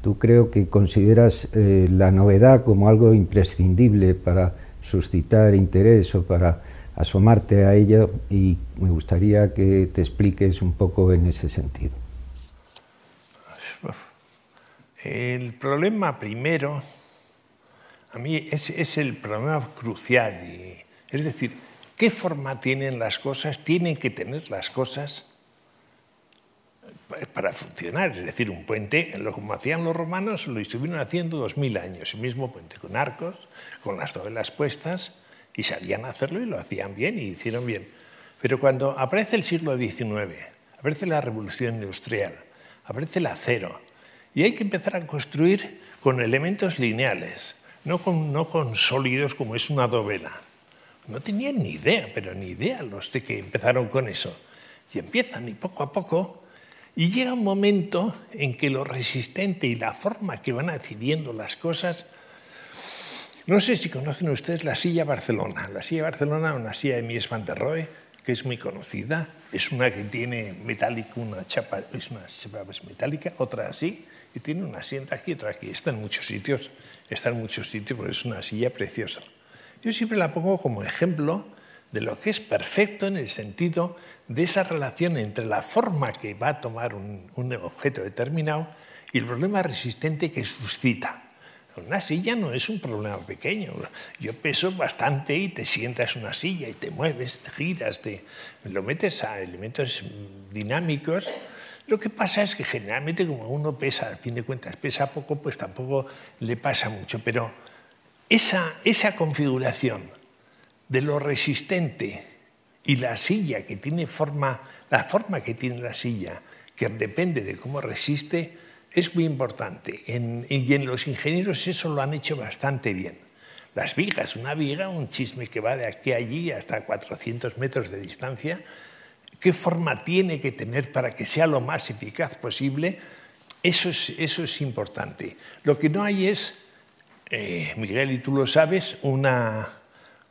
Tú creo que consideras eh, la novedad como algo imprescindible para suscitar interés o para asomarte a ello y me gustaría que te expliques un poco en ese sentido. El problema primero, a mí es, el problema crucial, y, es decir, ¿qué forma tienen las cosas? Tienen que tener las cosas para funcionar. Es decir, un puente, como hacían los romanos, lo estuvieron haciendo dos mil años, el mismo puente con arcos, con las dovelas puestas, y salían a hacerlo y lo hacían bien y hicieron bien. Pero cuando aparece el siglo XIX, aparece la revolución industrial, aparece el acero, y hay que empezar a construir con elementos lineales, no con, sólidos como es una dovela. No tenían ni idea, pero ni idea los de que empezaron con eso. Y empiezan y poco a poco, y llega un momento en que lo resistente y la forma que van adquiriendo las cosas no sé si conocen ustedes la silla Barcelona. La silla Barcelona una silla de Mies van der Rohe, que es muy conocida. Es una que tiene metálico, una chapa, es una chapa pues, metálica, otra así, y tiene una asiento aquí, otra aquí. Está en muchos sitios, está en muchos sitios, porque es una silla preciosa. Yo siempre la pongo como ejemplo de lo que es perfecto en el sentido de esa relación entre la forma que va a tomar un, un objeto determinado y el problema resistente que suscita. Una silla no es un problema pequeño. Yo peso bastante y te sientas en una silla y te mueves, te giras, te lo metes a elementos dinámicos. Lo que pasa es que generalmente como uno pesa, al fin de cuentas pesa poco, pues tampoco le pasa mucho. Pero esa, esa configuración de lo resistente Y la silla que tiene forma, la forma que tiene la silla, que depende de cómo resiste, es muy importante. y en los ingenieros eso lo han hecho bastante bien. Las vigas, una viga, un chisme que va de aquí a allí hasta 400 metros de distancia, qué forma tiene que tener para que sea lo más eficaz posible, eso es, eso es importante. Lo que no hay es, eh, Miguel, y tú lo sabes, una,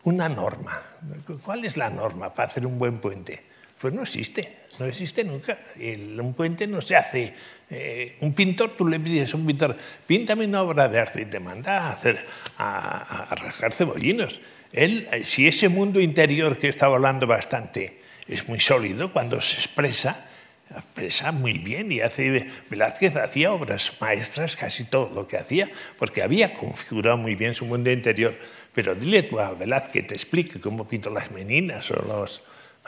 una norma. ¿Cuál es la norma para hacer un buen puente? Pues no existe, no existe nunca. un puente no se hace. Eh, un pintor, tú le pides a un pintor, píntame una obra de arte y te manda a, hacer, a, a rasgar cebollinos. Él, eh, si ese mundo interior que estaba hablando bastante es muy sólido, cuando se expresa, expresa muy bien y hace Velázquez hacía obras maestras casi todo lo que hacía porque había configurado muy bien su mundo interior pero dile tú a Velázquez que te explique cómo pinto las meninas o los...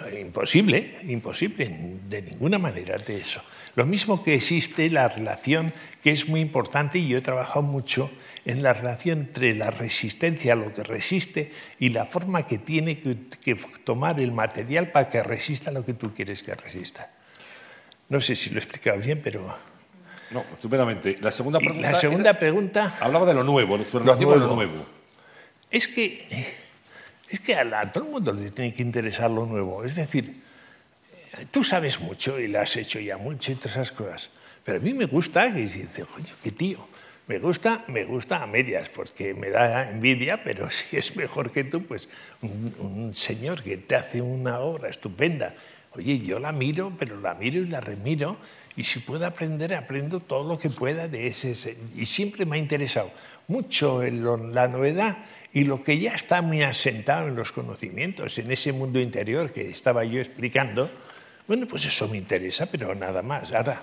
Eh, imposible, imposible, de ninguna manera de eso. Lo mismo que existe la relación, que es muy importante, y yo he trabajado mucho en la relación entre la resistencia a lo que resiste y la forma que tiene que, tomar el material para que resista lo que tú quieres que resista. No sé si lo he explicado bien, pero... No, estupendamente. La segunda pregunta... La segunda pregunta... Hablaba de lo nuevo, su relación con lo nuevo. Es que, es que a, todo el mundo le tiene que interesar lo nuevo. Es decir, tú sabes mucho y lo has hecho ya mucho y todas esas cosas. Pero a mí me gusta y dice, coño, qué tío. Me gusta, me gusta a medias, porque me da envidia, pero si es mejor que tú, pues un, un, señor que te hace una obra estupenda. Oye, yo la miro, pero la miro y la remiro, y si puedo aprender, aprendo todo lo que pueda de ese. Y siempre me ha interesado mucho la novedad y lo que ya está muy asentado en los conocimientos, en ese mundo interior que estaba yo explicando, bueno, pues eso me interesa, pero nada más. Ahora,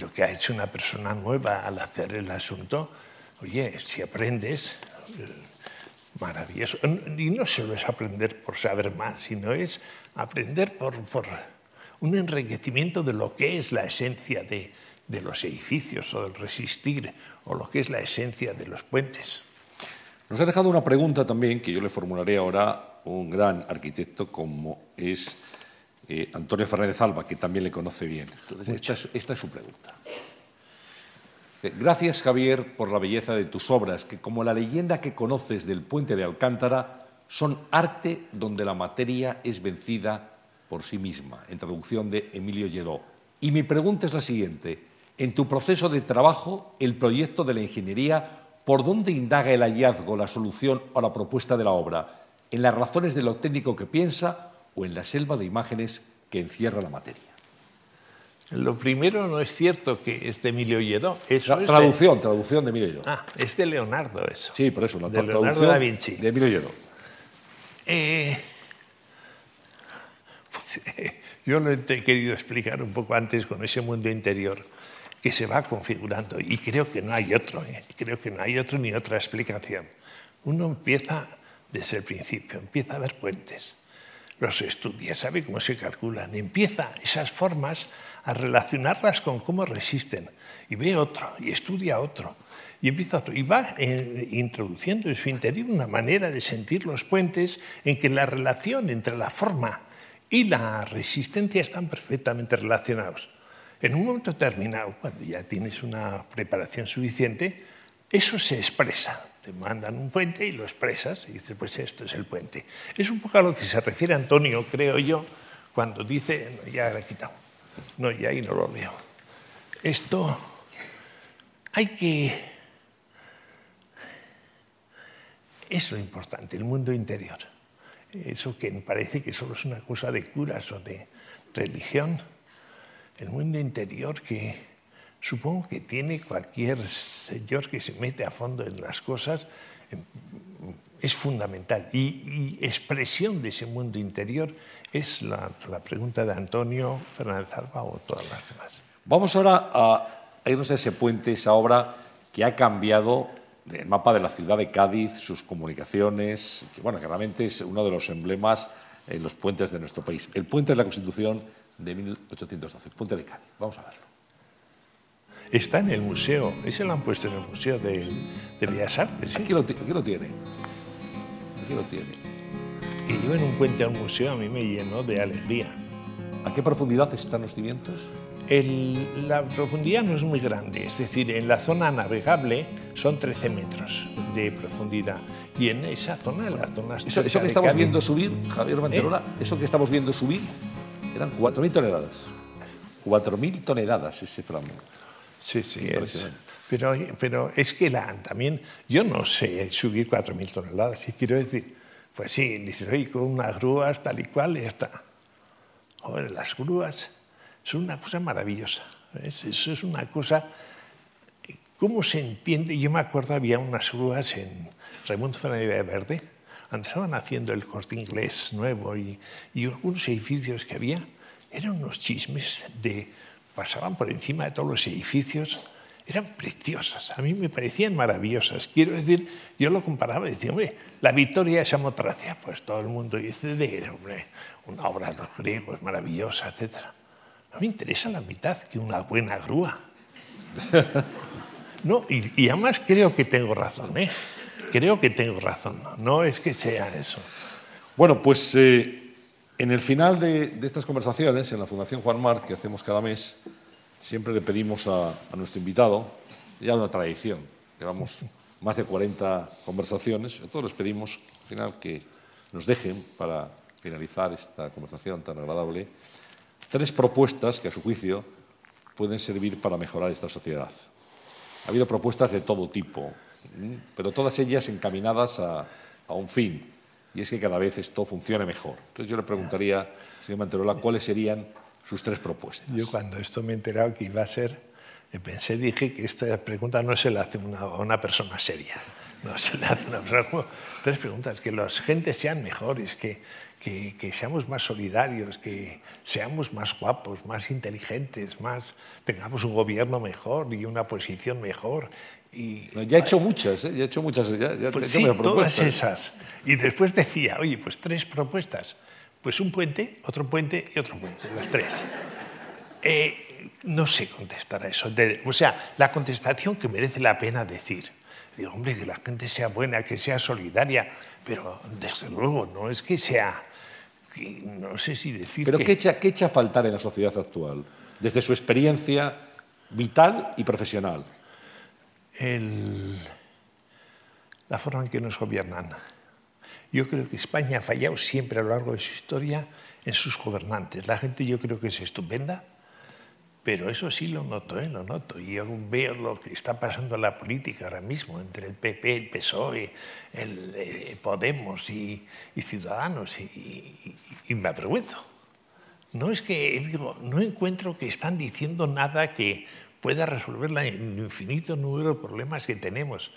lo que ha hecho una persona nueva al hacer el asunto, oye, si aprendes, eh, maravilloso. Y no solo es aprender por saber más, sino es aprender por, por un enriquecimiento de lo que es la esencia de, de los edificios o del resistir, o lo que es la esencia de los puentes. Nos ha dejado una pregunta también que yo le formularé ahora un gran arquitecto como es eh, Antonio Fernández Alba, que también le conoce bien. Entonces, esta es, su pregunta. Gracias, Javier, por la belleza de tus obras, que como la leyenda que conoces del puente de Alcántara, son arte donde la materia es vencida por sí misma, en traducción de Emilio Lledó. Y mi pregunta es la siguiente. En tu proceso de trabajo, el proyecto de la ingeniería ¿Por dónde indaga el hallazgo, la solución o la propuesta de la obra? ¿En las razones de lo técnico que piensa o en la selva de imágenes que encierra la materia? Lo primero no es cierto que es de Emilio Lledó. Eso traducción, traducción de Emilio Lledó. Ah, es de Leonardo eso. Sí, por eso, la de Leonardo da Vinci. De Emilio Lledó. Eh, pues, yo lo he querido explicar un poco antes con ese mundo interior que se va configurando y creo que no hay otro, ¿eh? creo que no hay otro ni otra explicación. Uno empieza desde el principio, empieza a ver puentes, los estudia, sabe cómo se calculan, empieza esas formas a relacionarlas con cómo resisten y ve otro y estudia otro y empieza otro y va eh, introduciendo en su interior una manera de sentir los puentes en que la relación entre la forma y la resistencia están perfectamente relacionados. En un momento determinado, cuando ya tienes una preparación suficiente, eso se expresa. Te mandan un puente y lo expresas y dices, pues esto es el puente. Es un poco a lo que se refiere Antonio, creo yo, cuando dice, ya lo he quitado, no, ya ahí no lo leo. Esto hay que... Es lo importante, el mundo interior. Eso que parece que solo es una cosa de curas o de religión el mundo interior que supongo que tiene cualquier señor que se mete a fondo en las cosas, em, es fundamental. Y, expresión de ese mundo interior es la, pregunta de Antonio Fernández Alba o todas las demás. Vamos ahora a irnos a ese puente, esa obra que ha cambiado el mapa de la ciudad de Cádiz, sus comunicaciones, que, bueno, realmente es uno de los emblemas en los puentes de nuestro país. El puente de la Constitución de 1812, el puente de Cádiz. Vamos a verlo. Está en el museo, ese lo han puesto en el Museo de, Bellas Artes. Aquí, lo, aquí lo tiene. Aquí lo tiene. que lleven un puente a un museo a mí me llenó de alegría. ¿A qué profundidad están los cimientos? El- la profundidad no es muy grande, es decir, en la zona navegable son 13 metros de profundidad y en esa zona, en la zona Eso, eso que de estamos Cádiz, viendo subir, Javier Manterola, eso que estamos viendo subir, eran 4.000 toneladas. 4.000 toneladas ese fragmento. Sí, sí, es. Pero, pero es que la, también, yo no sé subir 4.000 toneladas, y quiero decir, pues sí, dices, oye, con unas grúas tal y cual, y ya está. Joder, las grúas son una cosa maravillosa. ¿ves? Eso es una cosa. ¿Cómo se entiende? Yo me acuerdo, había unas grúas en Raimundo Fernández de Verde, donde estaban haciendo el corte inglés nuevo y, y algunos edificios que había, eran unos chismes de. Pasaban por encima de todos los edificios, eran preciosas, a mí me parecían maravillosas. Quiero decir, yo lo comparaba y decía, hombre, la victoria de Samotracia, pues todo el mundo dice de, hombre, una obra de los griegos maravillosa, etc. No me interesa la mitad que una buena grúa. No, y, además creo que tengo razón, ¿eh? Creo que tengo razón. No es que sea eso. Bueno, pues eh, en el final de, de estas conversaciones, en la Fundación Juan Marc, que hacemos cada mes, siempre le pedimos a, a nuestro invitado, ya una tradición, llevamos más de 40 conversaciones, a todos les pedimos al final que nos dejen, para finalizar esta conversación tan agradable, tres propuestas que a su juicio pueden servir para mejorar esta sociedad. Ha habido propuestas de todo tipo, pero todas ellas encaminadas a, a un fin, y es que cada vez esto funcione mejor. Entonces yo le preguntaría, señor Manterola, cuáles serían sus tres propuestas. Yo cuando esto me he enterado que iba a ser, pensé, dije que esta pregunta no se la hace una, a una persona seria. No se le hace una persona. Tres preguntas, que las gentes sean mejores, que, que, que seamos más solidarios, que seamos más guapos, más inteligentes, más tengamos un gobierno mejor y una posición mejor. Y, No, Ya he hecho muchas, ¿eh? ya he hecho muchas. Ya, ya pues sí, todas esas. Y después decía, oye, pues tres propuestas. Pues un puente, otro puente y otro puente, las tres. Eh, no sé contestar a eso. De- o sea, la contestación que merece la pena decir. Digo, hombre, que la gente sea buena, que sea solidaria, pero desde luego no es que sea, que no sé si decir Pero que... ¿qué echa, ¿qué echa a faltar en la sociedad actual? Desde su experiencia vital y profesional. El- la forma en que nos gobiernan. Yo creo que España ha fallado siempre a lo largo de su historia en sus gobernantes. La gente yo creo que es estupenda, pero eso sí lo noto, ¿eh? lo noto. Y yo veo lo que está pasando en la política ahora mismo entre el PP, el PSOE, el, eh, Podemos y, y Ciudadanos, y, y- y me avergüenzo. No es que digo, no encuentro que están diciendo nada que pueda resolver el infinito número de problemas que tenemos,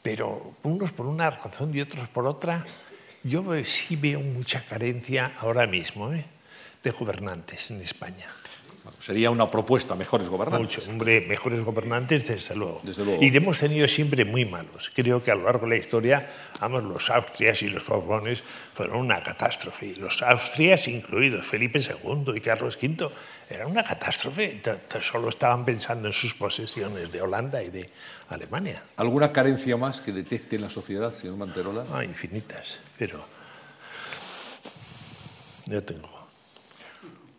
pero unos por una razón y otros por otra, yo sí veo mucha carencia ahora mismo ¿eh? de gobernantes en España. Sería una propuesta, mejores gobernantes. Mucho, hombre, mejores gobernantes, desde luego. Desde luego. Y hemos tenido siempre muy malos. Creo que a lo largo de la historia, vamos, los Austrias y los Borbones fueron una catástrofe. Los Austrias, incluidos Felipe II y Carlos V, eran una catástrofe. Solo estaban pensando en sus posesiones de Holanda y de Alemania. ¿Alguna carencia más que detecte en la sociedad, señor Manterola? Ah, infinitas, pero yo tengo.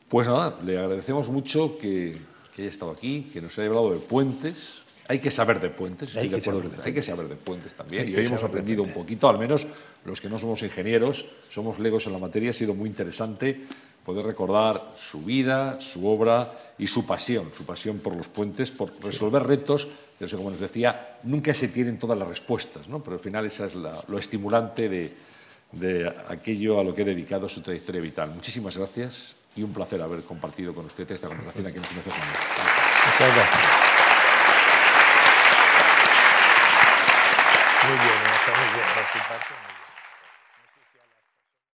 Pues nada, le agradecemos mucho que, que haya estado aquí, que nos haya hablado de puentes. Hay que saber de puentes, estoy Hay de que acuerdo. con- Hay que saber de puentes también. Y que hoy hemos aprendido un poquito, al menos los que no somos ingenieros, somos legos en la materia. Ha sido muy interesante poder recordar su vida, su obra y su pasión, su pasión por los puentes, por resolver retos. Yo sé, como nos decía, nunca se tienen todas las respuestas, ¿no? pero al final esa es la- lo estimulante de, de aquello a lo que he dedicado su trayectoria vital. Muchísimas gracias y un placer haber compartido con usted esta conversación aquí en Marc. Muchas gracias. Muy bien, muy bien.